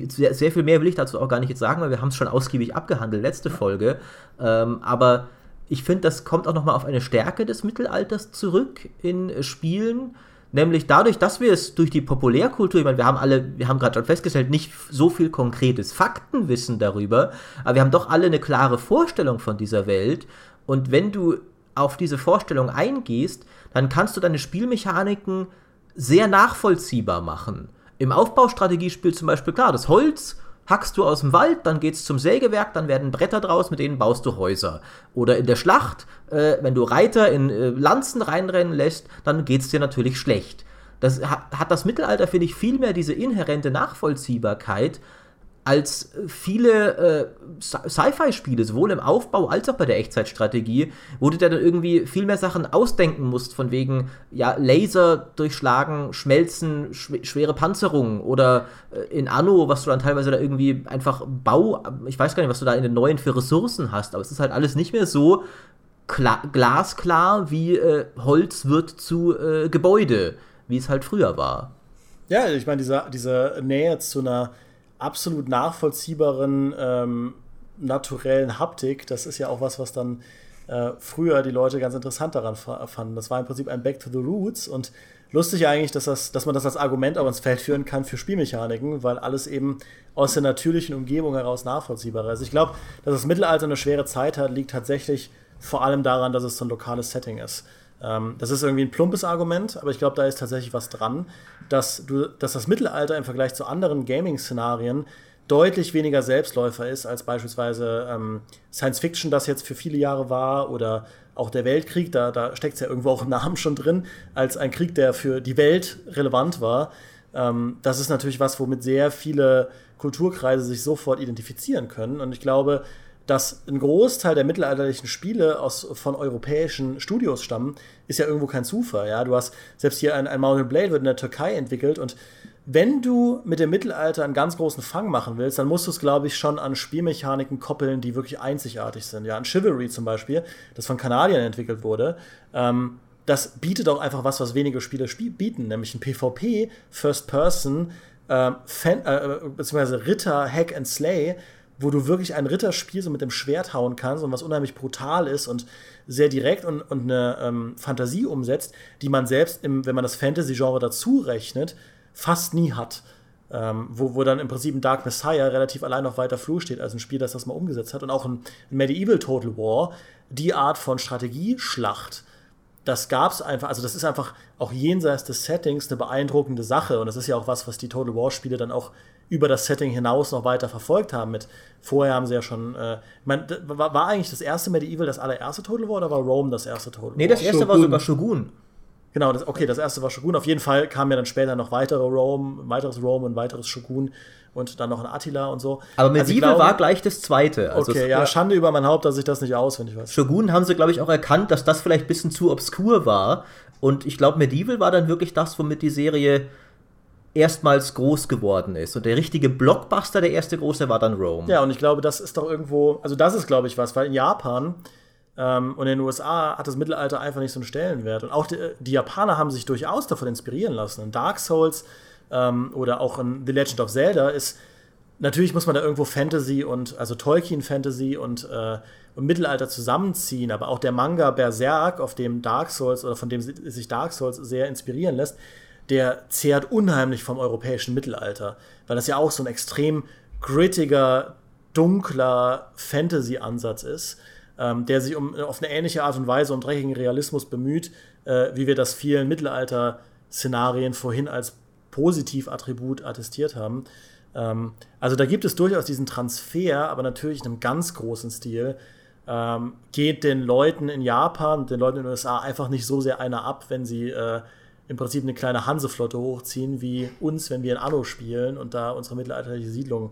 Sehr, sehr, viel mehr will ich dazu auch gar nicht jetzt sagen, weil wir haben es schon ausgiebig abgehandelt, letzte Folge. Ähm, aber ich finde, das kommt auch nochmal auf eine Stärke des Mittelalters zurück in Spielen. Nämlich dadurch, dass wir es durch die Populärkultur, ich meine, wir haben alle, wir haben gerade schon festgestellt, nicht so viel konkretes Faktenwissen darüber, aber wir haben doch alle eine klare Vorstellung von dieser Welt. Und wenn du auf diese Vorstellung eingehst, dann kannst du deine Spielmechaniken sehr nachvollziehbar machen. Im Aufbaustrategiespiel zum Beispiel, klar, das Holz hackst du aus dem Wald, dann geht's zum Sägewerk, dann werden Bretter draus, mit denen baust du Häuser. Oder in der Schlacht, äh, wenn du Reiter in äh, Lanzen reinrennen lässt, dann geht's dir natürlich schlecht. Das hat, hat das Mittelalter, finde ich, viel mehr diese inhärente Nachvollziehbarkeit, als viele äh, Sci-Fi-Spiele, sowohl im Aufbau als auch bei der Echtzeitstrategie, wo du dann irgendwie viel mehr Sachen ausdenken musst, von wegen, ja, Laser durchschlagen, schmelzen, schw schwere Panzerungen oder äh, in Anno, was du dann teilweise da irgendwie einfach Bau, ich weiß gar nicht, was du da in den neuen für Ressourcen hast, aber es ist halt alles nicht mehr so glasklar, wie äh, Holz wird zu äh, Gebäude, wie es halt früher war. Ja, ich meine, diese, diese Nähe zu einer absolut nachvollziehbaren, ähm, naturellen Haptik, das ist ja auch was, was dann äh, früher die Leute ganz interessant daran fanden. Das war im Prinzip ein Back to the Roots und lustig eigentlich, dass, das, dass man das als Argument auch ins Feld führen kann für Spielmechaniken, weil alles eben aus der natürlichen Umgebung heraus nachvollziehbar ist. Ich glaube, dass das Mittelalter eine schwere Zeit hat, liegt tatsächlich vor allem daran, dass es so ein lokales Setting ist. Ähm, das ist irgendwie ein plumpes Argument, aber ich glaube, da ist tatsächlich was dran, dass, du, dass das Mittelalter im Vergleich zu anderen Gaming-Szenarien deutlich weniger Selbstläufer ist als beispielsweise ähm, Science Fiction, das jetzt für viele Jahre war, oder auch der Weltkrieg, da, da steckt es ja irgendwo auch im Namen schon drin, als ein Krieg, der für die Welt relevant war. Ähm, das ist natürlich was, womit sehr viele Kulturkreise sich sofort identifizieren können. Und ich glaube, dass ein Großteil der mittelalterlichen Spiele aus, von europäischen Studios stammen, ist ja irgendwo kein Zufall. Ja? Du hast selbst hier ein, ein Mountain Blade wird in der Türkei entwickelt und wenn du mit dem Mittelalter einen ganz großen Fang machen willst, dann musst du es, glaube ich, schon an Spielmechaniken koppeln, die wirklich einzigartig sind. Ja, an Chivalry zum Beispiel, das von Kanadiern entwickelt wurde. Ähm, das bietet auch einfach was, was wenige Spiele spie bieten, nämlich ein PvP, First Person, äh, Fan äh, beziehungsweise Ritter, Hack and Slay, wo du wirklich ein Ritterspiel so mit dem Schwert hauen kannst und was unheimlich brutal ist und sehr direkt und, und eine ähm, Fantasie umsetzt, die man selbst, im, wenn man das Fantasy-Genre dazu rechnet, fast nie hat. Ähm, wo, wo dann im Prinzip ein Dark Messiah relativ allein auf weiter Flur steht, als ein Spiel, das das mal umgesetzt hat. Und auch ein, ein Medieval Total War, die Art von Strategieschlacht, das gab es einfach, also das ist einfach auch jenseits des Settings eine beeindruckende Sache. Und das ist ja auch was, was die Total War-Spiele dann auch über das Setting hinaus noch weiter verfolgt haben. Mit vorher haben sie ja schon, äh, mein, war, war, eigentlich das erste Medieval das allererste Total War oder war Rome das erste Total War? Nee, das erste Shogun. war sogar Shogun. Genau, das, okay, das erste war Shogun. Auf jeden Fall kamen ja dann später noch weitere Rome, weiteres Rome und weiteres Shogun und dann noch ein Attila und so. Aber also Medieval also war gleich das zweite. Also okay, ja, Schande über mein Haupt, dass ich das nicht auswendig weiß. Shogun haben sie, glaube ich, auch erkannt, dass das vielleicht ein bisschen zu obskur war. Und ich glaube, Medieval war dann wirklich das, womit die Serie erstmals groß geworden ist. Und der richtige Blockbuster, der erste große, war dann Rome. Ja, und ich glaube, das ist doch irgendwo, also das ist, glaube ich, was, weil in Japan ähm, und in den USA hat das Mittelalter einfach nicht so einen Stellenwert. Und auch die, die Japaner haben sich durchaus davon inspirieren lassen. In Dark Souls ähm, oder auch in The Legend of Zelda ist, natürlich muss man da irgendwo Fantasy und, also Tolkien-Fantasy und, äh, und Mittelalter zusammenziehen, aber auch der Manga Berserk, auf dem Dark Souls oder von dem sich Dark Souls sehr inspirieren lässt, der zehrt unheimlich vom europäischen Mittelalter, weil das ja auch so ein extrem grittiger, dunkler Fantasy-Ansatz ist, ähm, der sich um, auf eine ähnliche Art und Weise um dreckigen Realismus bemüht, äh, wie wir das vielen Mittelalter-Szenarien vorhin als Positivattribut attestiert haben. Ähm, also da gibt es durchaus diesen Transfer, aber natürlich in einem ganz großen Stil. Ähm, geht den Leuten in Japan, den Leuten in den USA einfach nicht so sehr einer ab, wenn sie äh, im Prinzip eine kleine Hanseflotte hochziehen, wie uns, wenn wir in Anno spielen und da unsere mittelalterliche Siedlung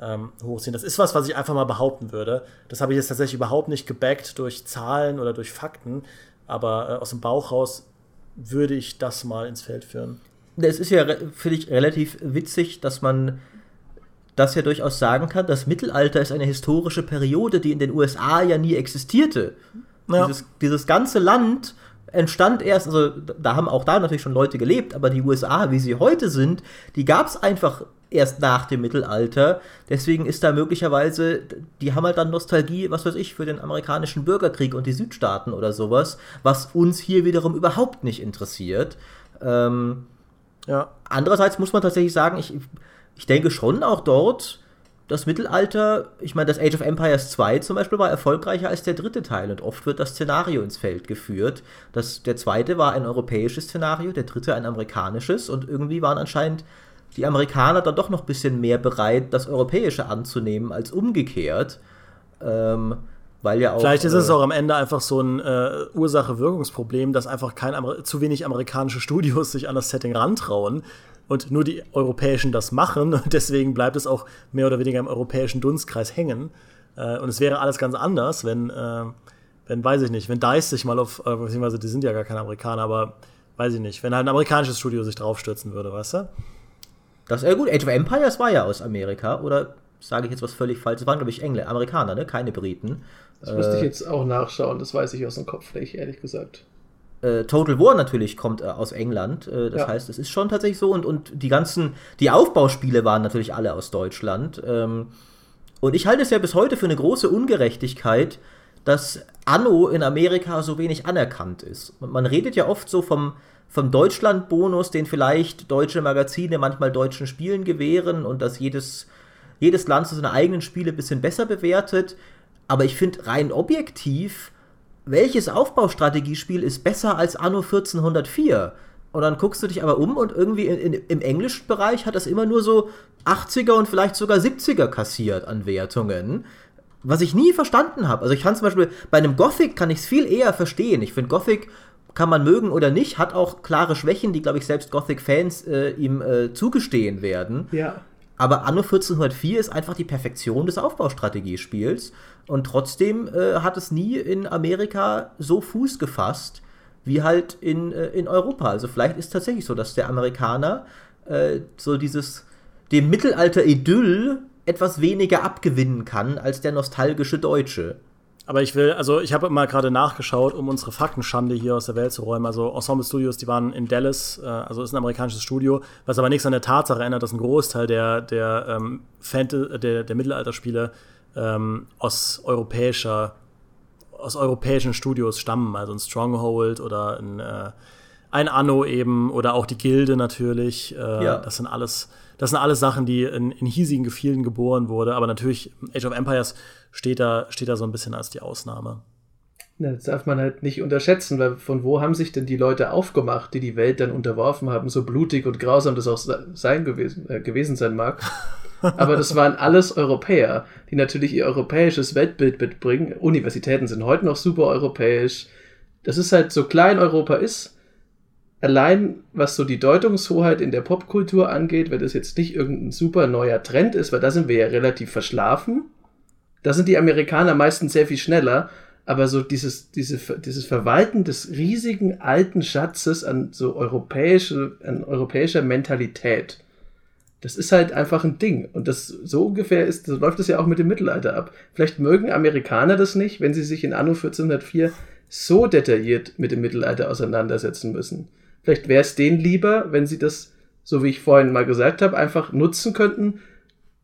ähm, hochziehen. Das ist was, was ich einfach mal behaupten würde. Das habe ich jetzt tatsächlich überhaupt nicht gebackt durch Zahlen oder durch Fakten, aber äh, aus dem Bauch raus würde ich das mal ins Feld führen. Es ist ja, finde ich, relativ witzig, dass man das ja durchaus sagen kann. Das Mittelalter ist eine historische Periode, die in den USA ja nie existierte. Ja. Dieses, dieses ganze Land entstand erst, also da haben auch da natürlich schon Leute gelebt, aber die USA, wie sie heute sind, die gab es einfach erst nach dem Mittelalter. Deswegen ist da möglicherweise, die haben halt dann Nostalgie, was weiß ich, für den amerikanischen Bürgerkrieg und die Südstaaten oder sowas, was uns hier wiederum überhaupt nicht interessiert. Ähm, ja. Andererseits muss man tatsächlich sagen, ich, ich denke schon auch dort, das Mittelalter, ich meine, das Age of Empires 2 zum Beispiel war erfolgreicher als der dritte Teil und oft wird das Szenario ins Feld geführt. Das, der zweite war ein europäisches Szenario, der dritte ein amerikanisches und irgendwie waren anscheinend die Amerikaner dann doch noch ein bisschen mehr bereit, das Europäische anzunehmen als umgekehrt. Ähm, weil ja auch, Vielleicht ist es äh, auch am Ende einfach so ein äh, Ursache-Wirkungsproblem, dass einfach kein zu wenig amerikanische Studios sich an das Setting rantrauen und nur die europäischen das machen. Und *laughs* deswegen bleibt es auch mehr oder weniger im europäischen Dunstkreis hängen. Äh, und es wäre alles ganz anders, wenn, äh, wenn, weiß ich nicht, wenn DICE sich mal auf, äh, beziehungsweise die sind ja gar keine Amerikaner, aber weiß ich nicht, wenn halt ein amerikanisches Studio sich draufstürzen würde, weißt du? Das ist ja gut. Age of Empires war ja aus Amerika, oder sage ich jetzt was völlig falsch? Es waren, glaube ich, Engländer, Amerikaner, ne? Keine Briten. Das müsste ich jetzt auch nachschauen, das weiß ich aus dem Kopf nicht, ehrlich gesagt. Äh, Total War natürlich kommt äh, aus England. Äh, das ja. heißt, es ist schon tatsächlich so. Und, und die ganzen, die Aufbauspiele waren natürlich alle aus Deutschland. Ähm, und ich halte es ja bis heute für eine große Ungerechtigkeit, dass Anno in Amerika so wenig anerkannt ist. Man redet ja oft so vom, vom Deutschland-Bonus, den vielleicht deutsche Magazine manchmal deutschen Spielen gewähren und dass jedes, jedes Land so seine eigenen Spiele ein bisschen besser bewertet. Aber ich finde rein objektiv, welches Aufbaustrategiespiel ist besser als Anno 1404? Und dann guckst du dich aber um und irgendwie in, in, im englischen Bereich hat das immer nur so 80er und vielleicht sogar 70er kassiert an Wertungen. Was ich nie verstanden habe. Also ich kann zum Beispiel, bei einem Gothic kann ich es viel eher verstehen. Ich finde Gothic kann man mögen oder nicht, hat auch klare Schwächen, die, glaube ich, selbst Gothic-Fans äh, ihm äh, zugestehen werden. Ja. Aber Anno 1404 ist einfach die Perfektion des Aufbaustrategiespiels. Und trotzdem äh, hat es nie in Amerika so Fuß gefasst wie halt in, äh, in Europa. Also vielleicht ist es tatsächlich so, dass der Amerikaner äh, so dieses dem Mittelalter-Idyll etwas weniger abgewinnen kann als der nostalgische Deutsche. Aber ich will, also ich habe mal gerade nachgeschaut, um unsere Faktenschande hier aus der Welt zu räumen. Also Ensemble Studios, die waren in Dallas, äh, also ist ein amerikanisches Studio, was aber nichts an der Tatsache ändert, dass ein Großteil der, der, ähm, der, der Mittelalterspiele ähm, aus europäischer, aus europäischen Studios stammen. Also ein Stronghold oder ein, äh, ein Anno eben oder auch die Gilde natürlich. Äh, ja. Das sind alles das sind alles Sachen, die in, in hiesigen Gefilden geboren wurde. Aber natürlich, Age of Empires steht da, steht da so ein bisschen als die Ausnahme. Das darf man halt nicht unterschätzen, weil von wo haben sich denn die Leute aufgemacht, die die Welt dann unterworfen haben, so blutig und grausam das auch sein gewesen, äh, gewesen sein mag. *laughs* Aber das waren alles Europäer, die natürlich ihr europäisches Weltbild mitbringen. Universitäten sind heute noch super europäisch. Das ist halt so klein Europa ist, allein was so die Deutungshoheit in der Popkultur angeht, wenn das jetzt nicht irgendein super neuer Trend ist, weil da sind wir ja relativ verschlafen. Da sind die Amerikaner meistens sehr viel schneller, aber so dieses, diese, dieses Verwalten des riesigen alten Schatzes an so europäische, an europäischer Mentalität, das ist halt einfach ein Ding. Und das so ungefähr ist, so läuft es ja auch mit dem Mittelalter ab. Vielleicht mögen Amerikaner das nicht, wenn sie sich in Anno 1404 so detailliert mit dem Mittelalter auseinandersetzen müssen. Vielleicht wäre es denen lieber, wenn sie das, so wie ich vorhin mal gesagt habe, einfach nutzen könnten,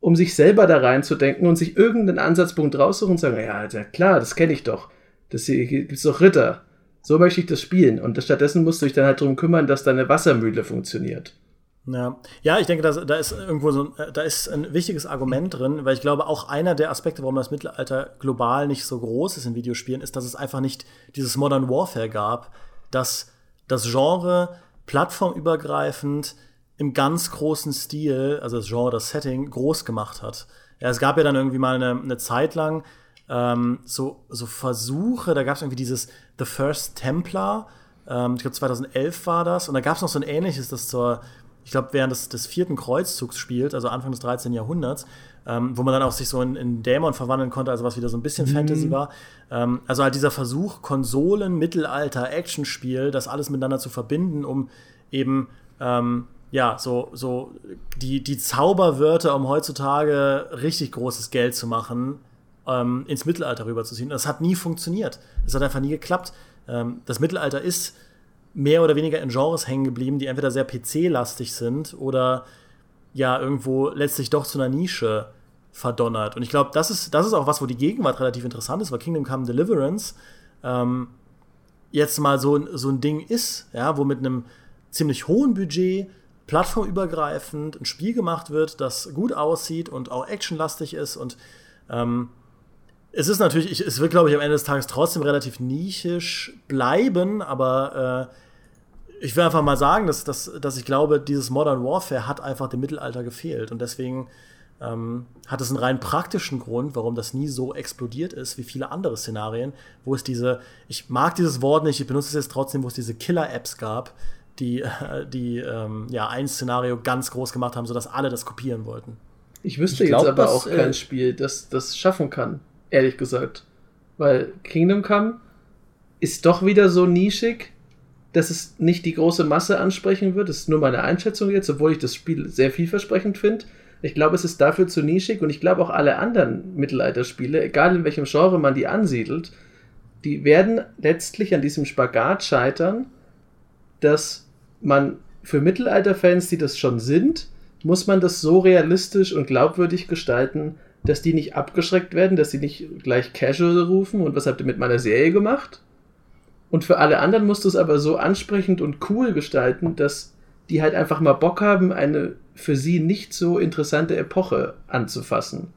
um sich selber da reinzudenken und sich irgendeinen Ansatzpunkt raussuchen und sagen, ja, ja klar, das kenne ich doch. Das hier gibt's doch Ritter. So möchte ich das spielen. Und stattdessen musst du dich dann halt darum kümmern, dass deine Wassermühle funktioniert. Ja, ja ich denke, da, da ist irgendwo so da ist ein wichtiges Argument drin, weil ich glaube, auch einer der Aspekte, warum das Mittelalter global nicht so groß ist in Videospielen, ist, dass es einfach nicht dieses Modern Warfare gab, das das Genre plattformübergreifend im ganz großen Stil, also das Genre, das Setting, groß gemacht hat. Ja, es gab ja dann irgendwie mal eine, eine Zeit lang ähm, so, so Versuche, da gab es irgendwie dieses The First Templar, ähm, ich glaube 2011 war das, und da gab es noch so ein ähnliches, das zur, ich glaube, während des, des vierten Kreuzzugs spielt, also Anfang des 13. Jahrhunderts, ähm, wo man dann auch sich so in, in Dämon verwandeln konnte, also was wieder so ein bisschen mhm. Fantasy war. Ähm, also halt dieser Versuch, Konsolen, Mittelalter, Actionspiel, das alles miteinander zu verbinden, um eben ähm, ja, so, so die, die Zauberwörter, um heutzutage richtig großes Geld zu machen, ähm, ins Mittelalter rüberzuziehen. Das hat nie funktioniert. Das hat einfach nie geklappt. Ähm, das Mittelalter ist mehr oder weniger in Genres hängen geblieben, die entweder sehr PC-lastig sind oder ja irgendwo letztlich doch zu einer Nische verdonnert. Und ich glaube, das ist, das ist auch was, wo die Gegenwart relativ interessant ist, weil Kingdom Come Deliverance ähm, jetzt mal so, so ein Ding ist, ja, wo mit einem ziemlich hohen Budget plattformübergreifend ein Spiel gemacht wird, das gut aussieht und auch actionlastig ist und ähm, es ist natürlich, ich, es wird, glaube ich, am Ende des Tages trotzdem relativ nischisch bleiben, aber äh, ich will einfach mal sagen, dass, dass, dass ich glaube, dieses Modern Warfare hat einfach dem Mittelalter gefehlt. Und deswegen ähm, hat es einen rein praktischen Grund, warum das nie so explodiert ist wie viele andere Szenarien, wo es diese, ich mag dieses Wort nicht, ich benutze es jetzt trotzdem, wo es diese Killer-Apps gab, die, äh, die ähm, ja, ein Szenario ganz groß gemacht haben, sodass alle das kopieren wollten. Ich wüsste ich glaub, jetzt aber dass, auch kein äh, Spiel, das das schaffen kann, ehrlich gesagt. Weil Kingdom Come ist doch wieder so nischig, dass es nicht die große Masse ansprechen wird. Das ist nur meine Einschätzung jetzt, obwohl ich das Spiel sehr vielversprechend finde. Ich glaube, es ist dafür zu nischig und ich glaube auch alle anderen Mittelalterspiele, egal in welchem Genre man die ansiedelt, die werden letztlich an diesem Spagat scheitern, dass man für Mittelalterfans, die das schon sind, muss man das so realistisch und glaubwürdig gestalten, dass die nicht abgeschreckt werden, dass sie nicht gleich Casual rufen und was habt ihr mit meiner Serie gemacht? Und für alle anderen musst du es aber so ansprechend und cool gestalten, dass die halt einfach mal Bock haben, eine für sie nicht so interessante Epoche anzufassen.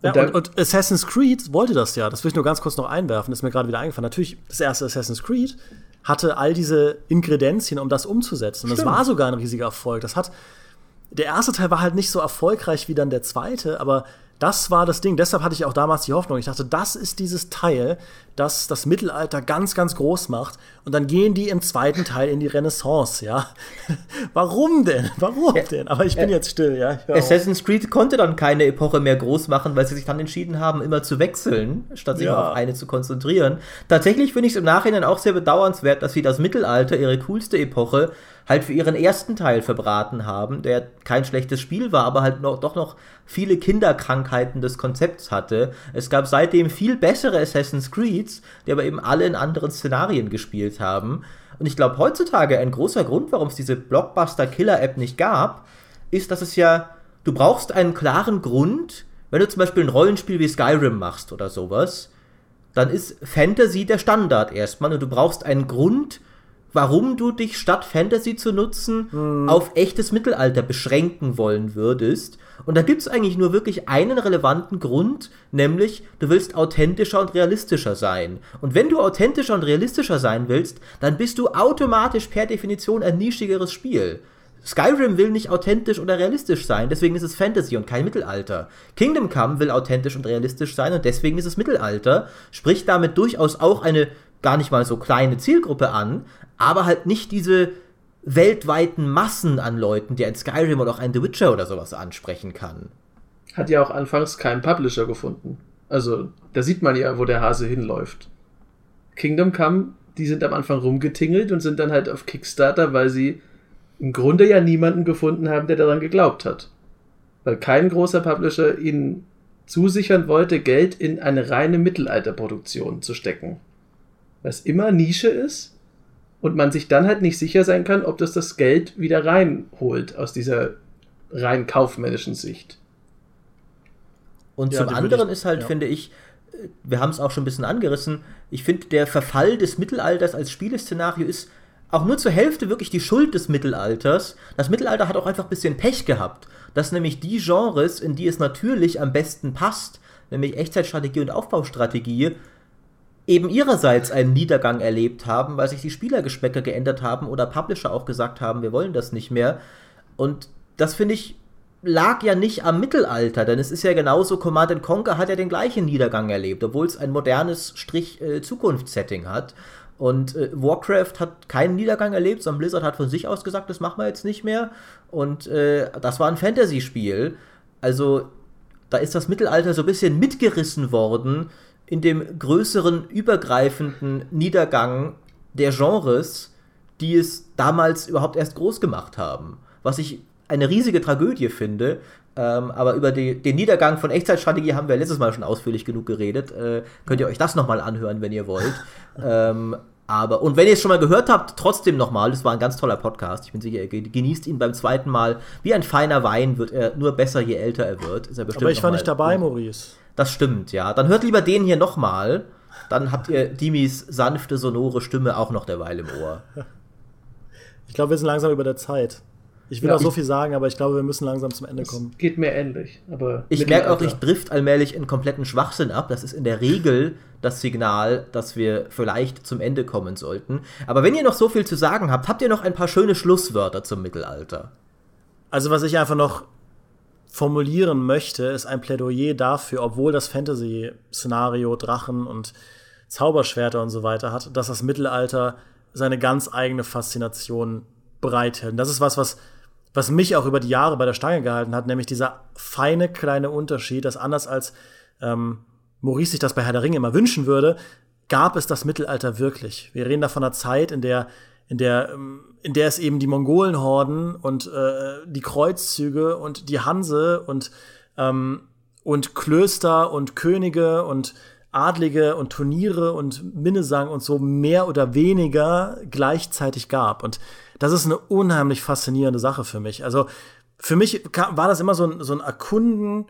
Und, ja, und, und, Assassin's Creed wollte das ja. Das will ich nur ganz kurz noch einwerfen. Das ist mir gerade wieder eingefallen. Natürlich, das erste Assassin's Creed hatte all diese Ingredienzien, um das umzusetzen. Und das war sogar ein riesiger Erfolg. Das hat der erste Teil war halt nicht so erfolgreich wie dann der zweite, aber das war das Ding. Deshalb hatte ich auch damals die Hoffnung. Ich dachte, das ist dieses Teil, das das Mittelalter ganz, ganz groß macht. Und dann gehen die im zweiten Teil in die Renaissance, ja. *laughs* Warum denn? Warum ja, denn? Aber ich bin äh, jetzt still, ja. Assassin's Creed konnte dann keine Epoche mehr groß machen, weil sie sich dann entschieden haben, immer zu wechseln, statt sich ja. auf eine zu konzentrieren. Tatsächlich finde ich es im Nachhinein auch sehr bedauernswert, dass sie das Mittelalter, ihre coolste Epoche, halt für ihren ersten Teil verbraten haben, der kein schlechtes Spiel war, aber halt noch, doch noch viele Kinderkrankheiten des Konzepts hatte. Es gab seitdem viel bessere Assassin's Creeds, die aber eben alle in anderen Szenarien gespielt haben. Und ich glaube, heutzutage ein großer Grund, warum es diese Blockbuster-Killer-App nicht gab, ist, dass es ja, du brauchst einen klaren Grund, wenn du zum Beispiel ein Rollenspiel wie Skyrim machst oder sowas, dann ist Fantasy der Standard erstmal und du brauchst einen Grund, warum du dich statt Fantasy zu nutzen hm. auf echtes Mittelalter beschränken wollen würdest. Und da gibt es eigentlich nur wirklich einen relevanten Grund, nämlich du willst authentischer und realistischer sein. Und wenn du authentischer und realistischer sein willst, dann bist du automatisch per Definition ein nischigeres Spiel. Skyrim will nicht authentisch oder realistisch sein, deswegen ist es Fantasy und kein Mittelalter. Kingdom Come will authentisch und realistisch sein und deswegen ist es Mittelalter, spricht damit durchaus auch eine gar nicht mal so kleine Zielgruppe an, aber halt nicht diese weltweiten Massen an Leuten, die ein Skyrim oder auch ein The Witcher oder sowas ansprechen kann. Hat ja auch anfangs keinen Publisher gefunden. Also, da sieht man ja, wo der Hase hinläuft. Kingdom Come, die sind am Anfang rumgetingelt und sind dann halt auf Kickstarter, weil sie im Grunde ja niemanden gefunden haben, der daran geglaubt hat. Weil kein großer Publisher ihnen zusichern wollte, Geld in eine reine Mittelalterproduktion zu stecken. Was immer Nische ist und man sich dann halt nicht sicher sein kann, ob das das Geld wieder reinholt aus dieser rein kaufmännischen Sicht. Und ja, zum anderen ich, ist halt, ja. finde ich, wir haben es auch schon ein bisschen angerissen, ich finde, der Verfall des Mittelalters als Spieleszenario ist auch nur zur Hälfte wirklich die Schuld des Mittelalters. Das Mittelalter hat auch einfach ein bisschen Pech gehabt, dass nämlich die Genres, in die es natürlich am besten passt, nämlich Echtzeitstrategie und Aufbaustrategie, eben ihrerseits einen Niedergang erlebt haben, weil sich die Spielergeschmäcker geändert haben oder Publisher auch gesagt haben, wir wollen das nicht mehr. Und das finde ich lag ja nicht am Mittelalter, denn es ist ja genauso, Command Conquer hat ja den gleichen Niedergang erlebt, obwohl es ein modernes Strich äh, Zukunftssetting hat. Und äh, Warcraft hat keinen Niedergang erlebt, sondern Blizzard hat von sich aus gesagt, das machen wir jetzt nicht mehr. Und äh, das war ein Fantasy-Spiel. Also da ist das Mittelalter so ein bisschen mitgerissen worden in dem größeren, übergreifenden Niedergang der Genres, die es damals überhaupt erst groß gemacht haben. Was ich eine riesige Tragödie finde. Ähm, aber über die, den Niedergang von Echtzeitstrategie haben wir letztes Mal schon ausführlich genug geredet. Äh, könnt ihr euch das nochmal anhören, wenn ihr wollt. *laughs* ähm, aber, und wenn ihr es schon mal gehört habt, trotzdem nochmal, das war ein ganz toller Podcast. Ich bin sicher, ihr genießt ihn beim zweiten Mal. Wie ein feiner Wein wird er nur besser, je älter er wird. Ist er bestimmt aber ich war nicht dabei, Maurice. Das stimmt, ja. Dann hört lieber den hier nochmal. Dann habt ihr Dimis sanfte, sonore Stimme auch noch derweil im Ohr. Ich glaube, wir sind langsam über der Zeit. Ich will Ja. auch so viel sagen, aber ich glaube, wir müssen langsam zum Ende kommen. Geht mir ähnlich. Aber Ich merke auch, ich drift allmählich in kompletten Schwachsinn ab. Das ist in der Regel das Signal, dass wir vielleicht zum Ende kommen sollten. Aber wenn ihr noch so viel zu sagen habt, habt ihr noch ein paar schöne Schlusswörter zum Mittelalter. Also, was ich einfach noch formulieren möchte, ist ein Plädoyer dafür, obwohl das Fantasy-Szenario Drachen und Zauberschwerter und so weiter hat, dass das Mittelalter seine ganz eigene Faszination bereithält. Und das ist was, was, was mich auch über die Jahre bei der Stange gehalten hat, nämlich dieser feine kleine Unterschied, dass anders als ähm, Maurice sich das bei Herr der Ringe immer wünschen würde, gab es das Mittelalter wirklich. Wir reden da von einer Zeit, in der, in der, ähm, in der es eben die Mongolenhorden und äh, die Kreuzzüge und die Hanse und, ähm, und Klöster und Könige und Adlige und Turniere und Minnesang und so mehr oder weniger gleichzeitig gab. Und das ist eine unheimlich faszinierende Sache für mich. Also für mich war das immer so ein, so ein Erkunden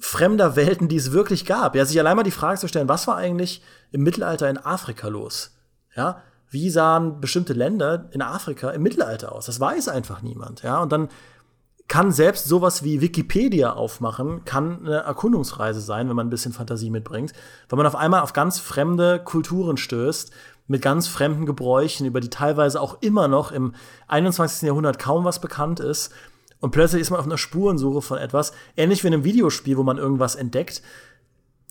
fremder Welten, die es wirklich gab. Ja, sich allein mal die Frage zu stellen, was war eigentlich im Mittelalter in Afrika los? Ja, wie sahen bestimmte Länder in Afrika im Mittelalter aus? Das weiß einfach niemand. Ja, und dann kann selbst sowas wie Wikipedia aufmachen, kann eine Erkundungsreise sein, wenn man ein bisschen Fantasie mitbringt, weil man auf einmal auf ganz fremde Kulturen stößt, mit ganz fremden Gebräuchen, über die teilweise auch immer noch im 21. Jahrhundert kaum was bekannt ist. Und plötzlich ist man auf einer Spurensuche von etwas, ähnlich wie in einem Videospiel, wo man irgendwas entdeckt,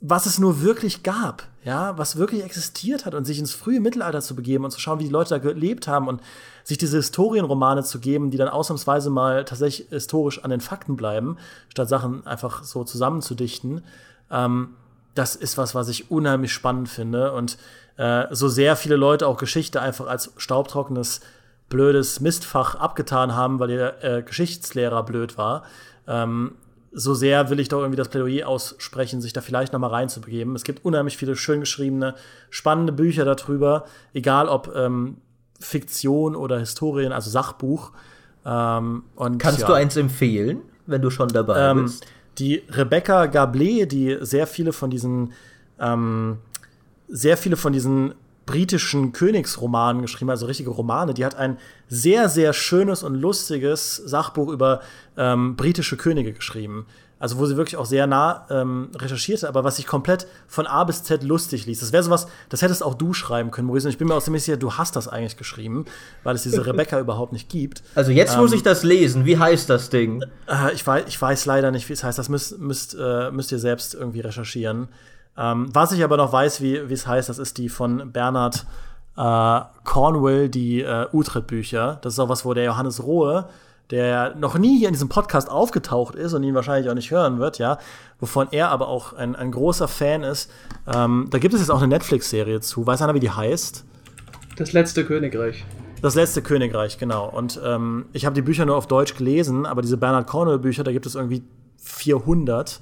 was es nur wirklich gab, ja, was wirklich existiert hat und sich ins frühe Mittelalter zu begeben und zu schauen, wie die Leute da gelebt haben und sich diese Historienromane zu geben, die dann ausnahmsweise mal tatsächlich historisch an den Fakten bleiben, statt Sachen einfach so zusammenzudichten. Ähm, das ist was, was ich unheimlich spannend finde und äh, so sehr viele Leute auch Geschichte einfach als staubtrockenes, blödes Mistfach abgetan haben, weil ihr äh, Geschichtslehrer blöd war, ähm, so sehr will ich doch irgendwie das Plädoyer aussprechen, sich da vielleicht noch mal reinzubegeben. Es gibt unheimlich viele schön geschriebene, spannende Bücher darüber, egal ob ähm, Fiktion oder Historien, also Sachbuch. Ähm, und Kannst ja. du eins empfehlen, wenn du schon dabei Ähm, bist? die Rebecca Gablé, die sehr viele von diesen ähm, sehr viele von diesen britischen Königsromanen geschrieben, also richtige Romane, die hat ein sehr, sehr schönes und lustiges Sachbuch über ähm, britische Könige geschrieben. Also wo sie wirklich auch sehr nah ähm, recherchierte, aber was sich komplett von A bis Z lustig liest. Das wäre sowas, das hättest auch du schreiben können, Maurice. Und ich bin mir auch ziemlich sicher, du hast das eigentlich geschrieben, weil es diese *laughs* Rebecca überhaupt nicht gibt. Also jetzt muss ich das lesen. Wie heißt das Ding? Äh, ich, weiß, ich weiß leider nicht, wie es heißt. Das müsst, müsst, äh, müsst ihr selbst irgendwie recherchieren. Ähm, was ich aber noch weiß, wie es heißt, das ist die von Bernhard äh, Cornwell, die äh, Utrecht-Bücher. Das ist auch was, wo der Johannes Rohe, der noch nie hier in diesem Podcast aufgetaucht ist und ihn wahrscheinlich auch nicht hören wird, ja, wovon er aber auch ein, ein großer Fan ist. Ähm, da gibt es jetzt auch eine Netflix-Serie zu. Weiß einer, wie die heißt? Das letzte Königreich. Das letzte Königreich, genau. Und ähm, ich habe die Bücher nur auf Deutsch gelesen, aber diese Bernhard Cornwell-Bücher, da gibt es irgendwie 400,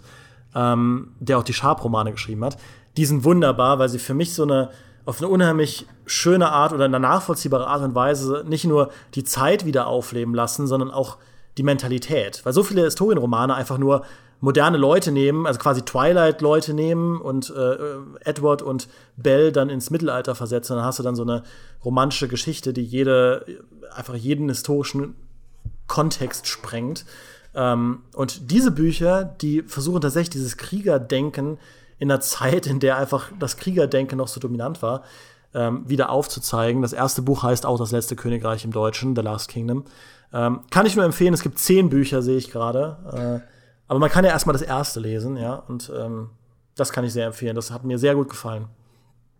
ähm, der auch die Sharp-Romane geschrieben hat. Die sind wunderbar, weil sie für mich so eine auf eine unheimlich schöne Art oder eine nachvollziehbare Art und Weise nicht nur die Zeit wieder aufleben lassen, sondern auch die Mentalität. Weil so viele Historienromane einfach nur moderne Leute nehmen, also quasi Twilight-Leute nehmen und äh, Edward und Belle dann ins Mittelalter versetzen. Dann hast du dann so eine romantische Geschichte, die jede, einfach jeden historischen Kontext sprengt. Ähm, und diese Bücher, die versuchen tatsächlich dieses Kriegerdenken in einer Zeit, in der einfach das Kriegerdenken noch so dominant war, ähm, wieder aufzuzeigen. Das erste Buch heißt auch Das letzte Königreich im Deutschen, The Last Kingdom. Ähm, kann ich nur empfehlen, es gibt zehn Bücher, sehe ich gerade. Äh, aber man kann ja erstmal das erste lesen, ja, und ähm, das kann ich sehr empfehlen. Das hat mir sehr gut gefallen.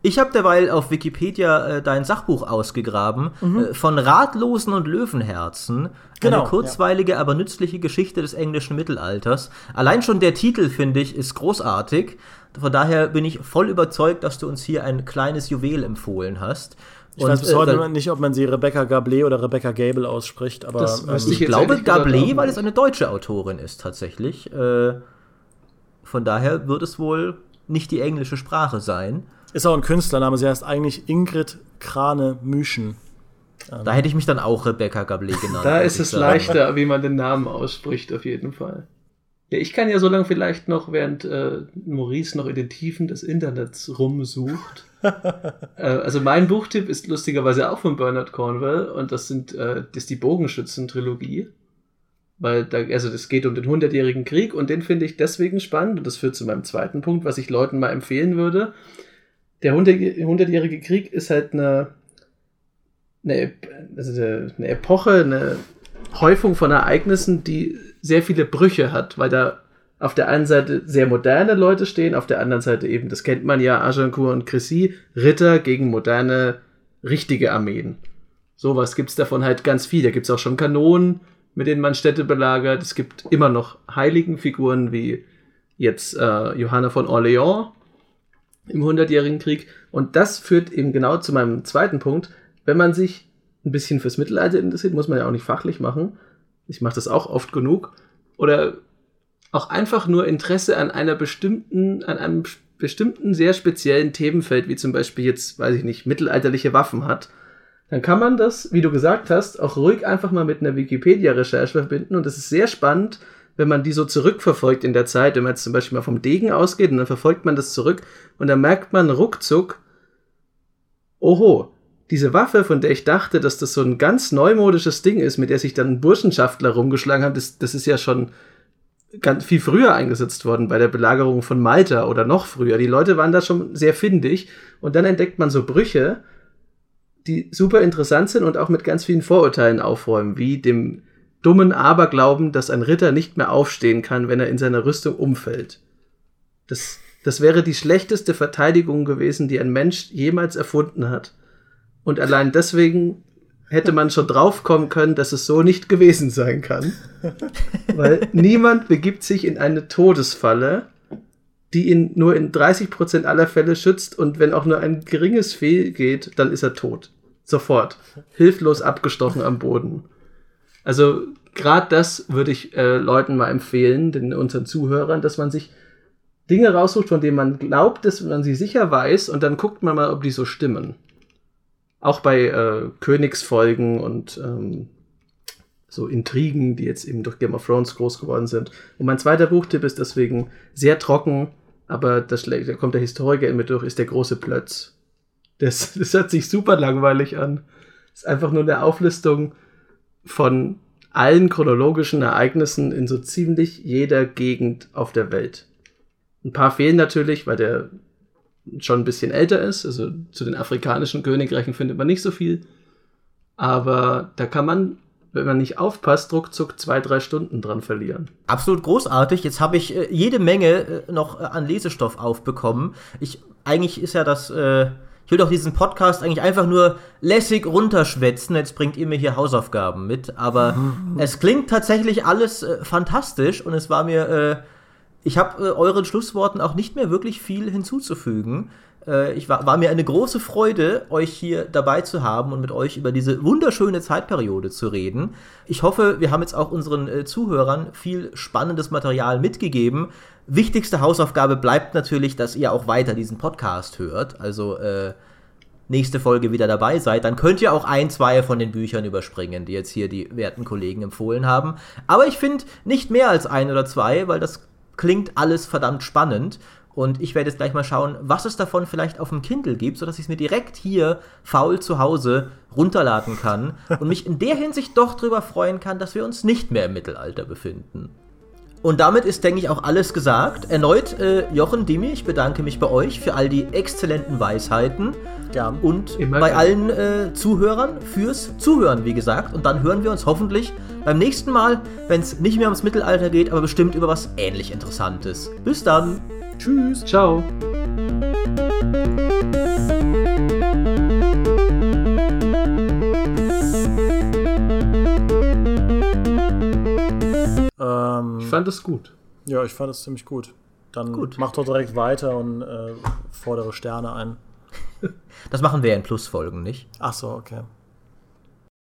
Ich habe derweil auf Wikipedia äh, dein Sachbuch ausgegraben. Äh, von Ratlosen und Löwenherzen. Genau, Eine kurzweilige, aber nützliche Geschichte des englischen Mittelalters. Allein schon der Titel, finde ich, ist großartig. Von daher bin ich voll überzeugt, dass du uns hier ein kleines Juwel empfohlen hast. Ich weiß bis heute äh, nicht, ob man sie Rebecca Gablé oder Rebecca Gable ausspricht, aber Das ähm, ich jetzt glaube Gablé, weil es eine deutsche Autorin ist tatsächlich. Äh, von daher wird es wohl nicht die englische Sprache sein. Ist auch ein Künstlername. Sie heißt eigentlich Ingrid Krane Müschen. Da hätte ich mich dann auch Rebecca Gablé genannt. Da ist es sagen. leichter, wie man den Namen ausspricht, auf jeden Fall. Ja, ich kann ja so lange vielleicht noch, während äh, Maurice noch in den Tiefen des Internets rumsucht. *laughs* äh, also mein Buchtipp ist lustigerweise auch von Bernard Cornwell und das sind äh, das ist die Bogenschützen-Trilogie. Weil da, also es geht um den Hundertjährigen Krieg und den finde ich deswegen spannend und das führt zu meinem zweiten Punkt, was ich Leuten mal empfehlen würde. Der Hundertjährige Krieg ist halt eine, eine, also eine Epoche, eine Häufung von Ereignissen, die sehr viele Brüche hat, weil da auf der einen Seite sehr moderne Leute stehen, auf der anderen Seite eben, das kennt man ja, Agincourt und Cressy, Ritter gegen moderne, richtige Armeen. Sowas gibt es davon halt ganz viel. Da gibt es auch schon Kanonen, mit denen man Städte belagert. Es gibt immer noch Heiligenfiguren wie jetzt äh, Johanna von Orléans im Hundertjährigen Krieg. Und das führt eben genau zu meinem zweiten Punkt. Wenn man sich ein bisschen fürs Mittelalter interessiert, muss man ja auch nicht fachlich machen. Ich mache das auch oft genug. Oder auch einfach nur Interesse an einer bestimmten, an einem bestimmten sehr speziellen Themenfeld, wie zum Beispiel jetzt, weiß ich nicht, mittelalterliche Waffen hat, dann kann man das, wie du gesagt hast, auch ruhig einfach mal mit einer Wikipedia-Recherche verbinden. Und es ist sehr spannend, wenn man die so zurückverfolgt in der Zeit, wenn man jetzt zum Beispiel mal vom Degen ausgeht und dann verfolgt man das zurück und dann merkt man ruckzuck, oho, diese Waffe, von der ich dachte, dass das so ein ganz neumodisches Ding ist, mit der sich dann Burschenschaftler rumgeschlagen haben, das, das ist ja schon ganz viel früher eingesetzt worden bei der Belagerung von Malta oder noch früher. Die Leute waren da schon sehr findig und dann entdeckt man so Brüche, die super interessant sind und auch mit ganz vielen Vorurteilen aufräumen, wie dem dummen Aberglauben, dass ein Ritter nicht mehr aufstehen kann, wenn er in seiner Rüstung umfällt. Das, das wäre die schlechteste Verteidigung gewesen, die ein Mensch jemals erfunden hat. Und allein deswegen hätte man schon draufkommen können, dass es so nicht gewesen sein kann. Weil niemand begibt sich in eine Todesfalle, die ihn nur in 30% aller Fälle schützt und wenn auch nur ein geringes Fehl geht, dann ist er tot. Sofort. Hilflos abgestochen am Boden. Also gerade das würde ich äh, Leuten mal empfehlen, den unseren Zuhörern, dass man sich Dinge raussucht, von denen man glaubt, dass man sie sicher weiß und dann guckt man mal, ob die so stimmen. Auch bei äh, Königsfolgen und ähm, so Intrigen, die jetzt eben durch Game of Thrones groß geworden sind. Und mein zweiter Buchtipp ist deswegen sehr trocken, aber das, da kommt der Historiker in mir durch, ist der große Plötz. Das, *laughs* das hört sich super langweilig an. Ist einfach nur eine Auflistung von allen chronologischen Ereignissen in so ziemlich jeder Gegend auf der Welt. Ein paar fehlen natürlich, weil der schon ein bisschen älter ist. Also zu den afrikanischen Königreichen findet man nicht so viel. Aber da kann man, wenn man nicht aufpasst, ruckzuck zwei, drei Stunden dran verlieren. Absolut großartig. Jetzt habe ich äh, jede Menge äh, noch äh, an Lesestoff aufbekommen. Ich, eigentlich ist ja das, äh, ich will doch diesen Podcast eigentlich einfach nur lässig runterschwätzen. Jetzt bringt ihr mir hier Hausaufgaben mit. Aber *laughs* es klingt tatsächlich alles äh, fantastisch und es war mir äh, ich habe äh, euren Schlussworten auch nicht mehr wirklich viel hinzuzufügen. Äh, ich war, war, mir eine große Freude, euch hier dabei zu haben und mit euch über diese wunderschöne Zeitperiode zu reden. Ich hoffe, wir haben jetzt auch unseren äh, Zuhörern viel spannendes Material mitgegeben. Wichtigste Hausaufgabe bleibt natürlich, dass ihr auch weiter diesen Podcast hört. Also äh, nächste Folge wieder dabei seid, dann könnt ihr auch ein, zwei von den Büchern überspringen, die jetzt hier die werten Kollegen empfohlen haben. Aber ich finde nicht mehr als ein oder zwei, weil das klingt alles verdammt spannend. Und ich werde jetzt gleich mal schauen, was es davon vielleicht auf dem Kindle gibt, sodass ich es mir direkt hier faul zu Hause runterladen kann *laughs* und mich in der Hinsicht doch darüber freuen kann, dass wir uns nicht mehr im Mittelalter befinden. Und damit ist, denke ich, auch alles gesagt. Erneut, äh, Jochen, Dimi, ich bedanke mich bei euch für all die exzellenten Weisheiten. Gern. Und Immer bei gern. allen äh, Zuhörern fürs Zuhören, wie gesagt. Und dann hören wir uns hoffentlich beim nächsten Mal, wenn es nicht mehr ums Mittelalter geht, aber bestimmt über was ähnlich Interessantes. Bis dann. Tschüss. Ciao. Ähm, ich fand es gut. Ja, ich fand es ziemlich gut. Dann gut. mach doch direkt weiter und äh, fordere Sterne ein. *laughs* Das machen wir ja in Plusfolgen, nicht? Ach so, okay.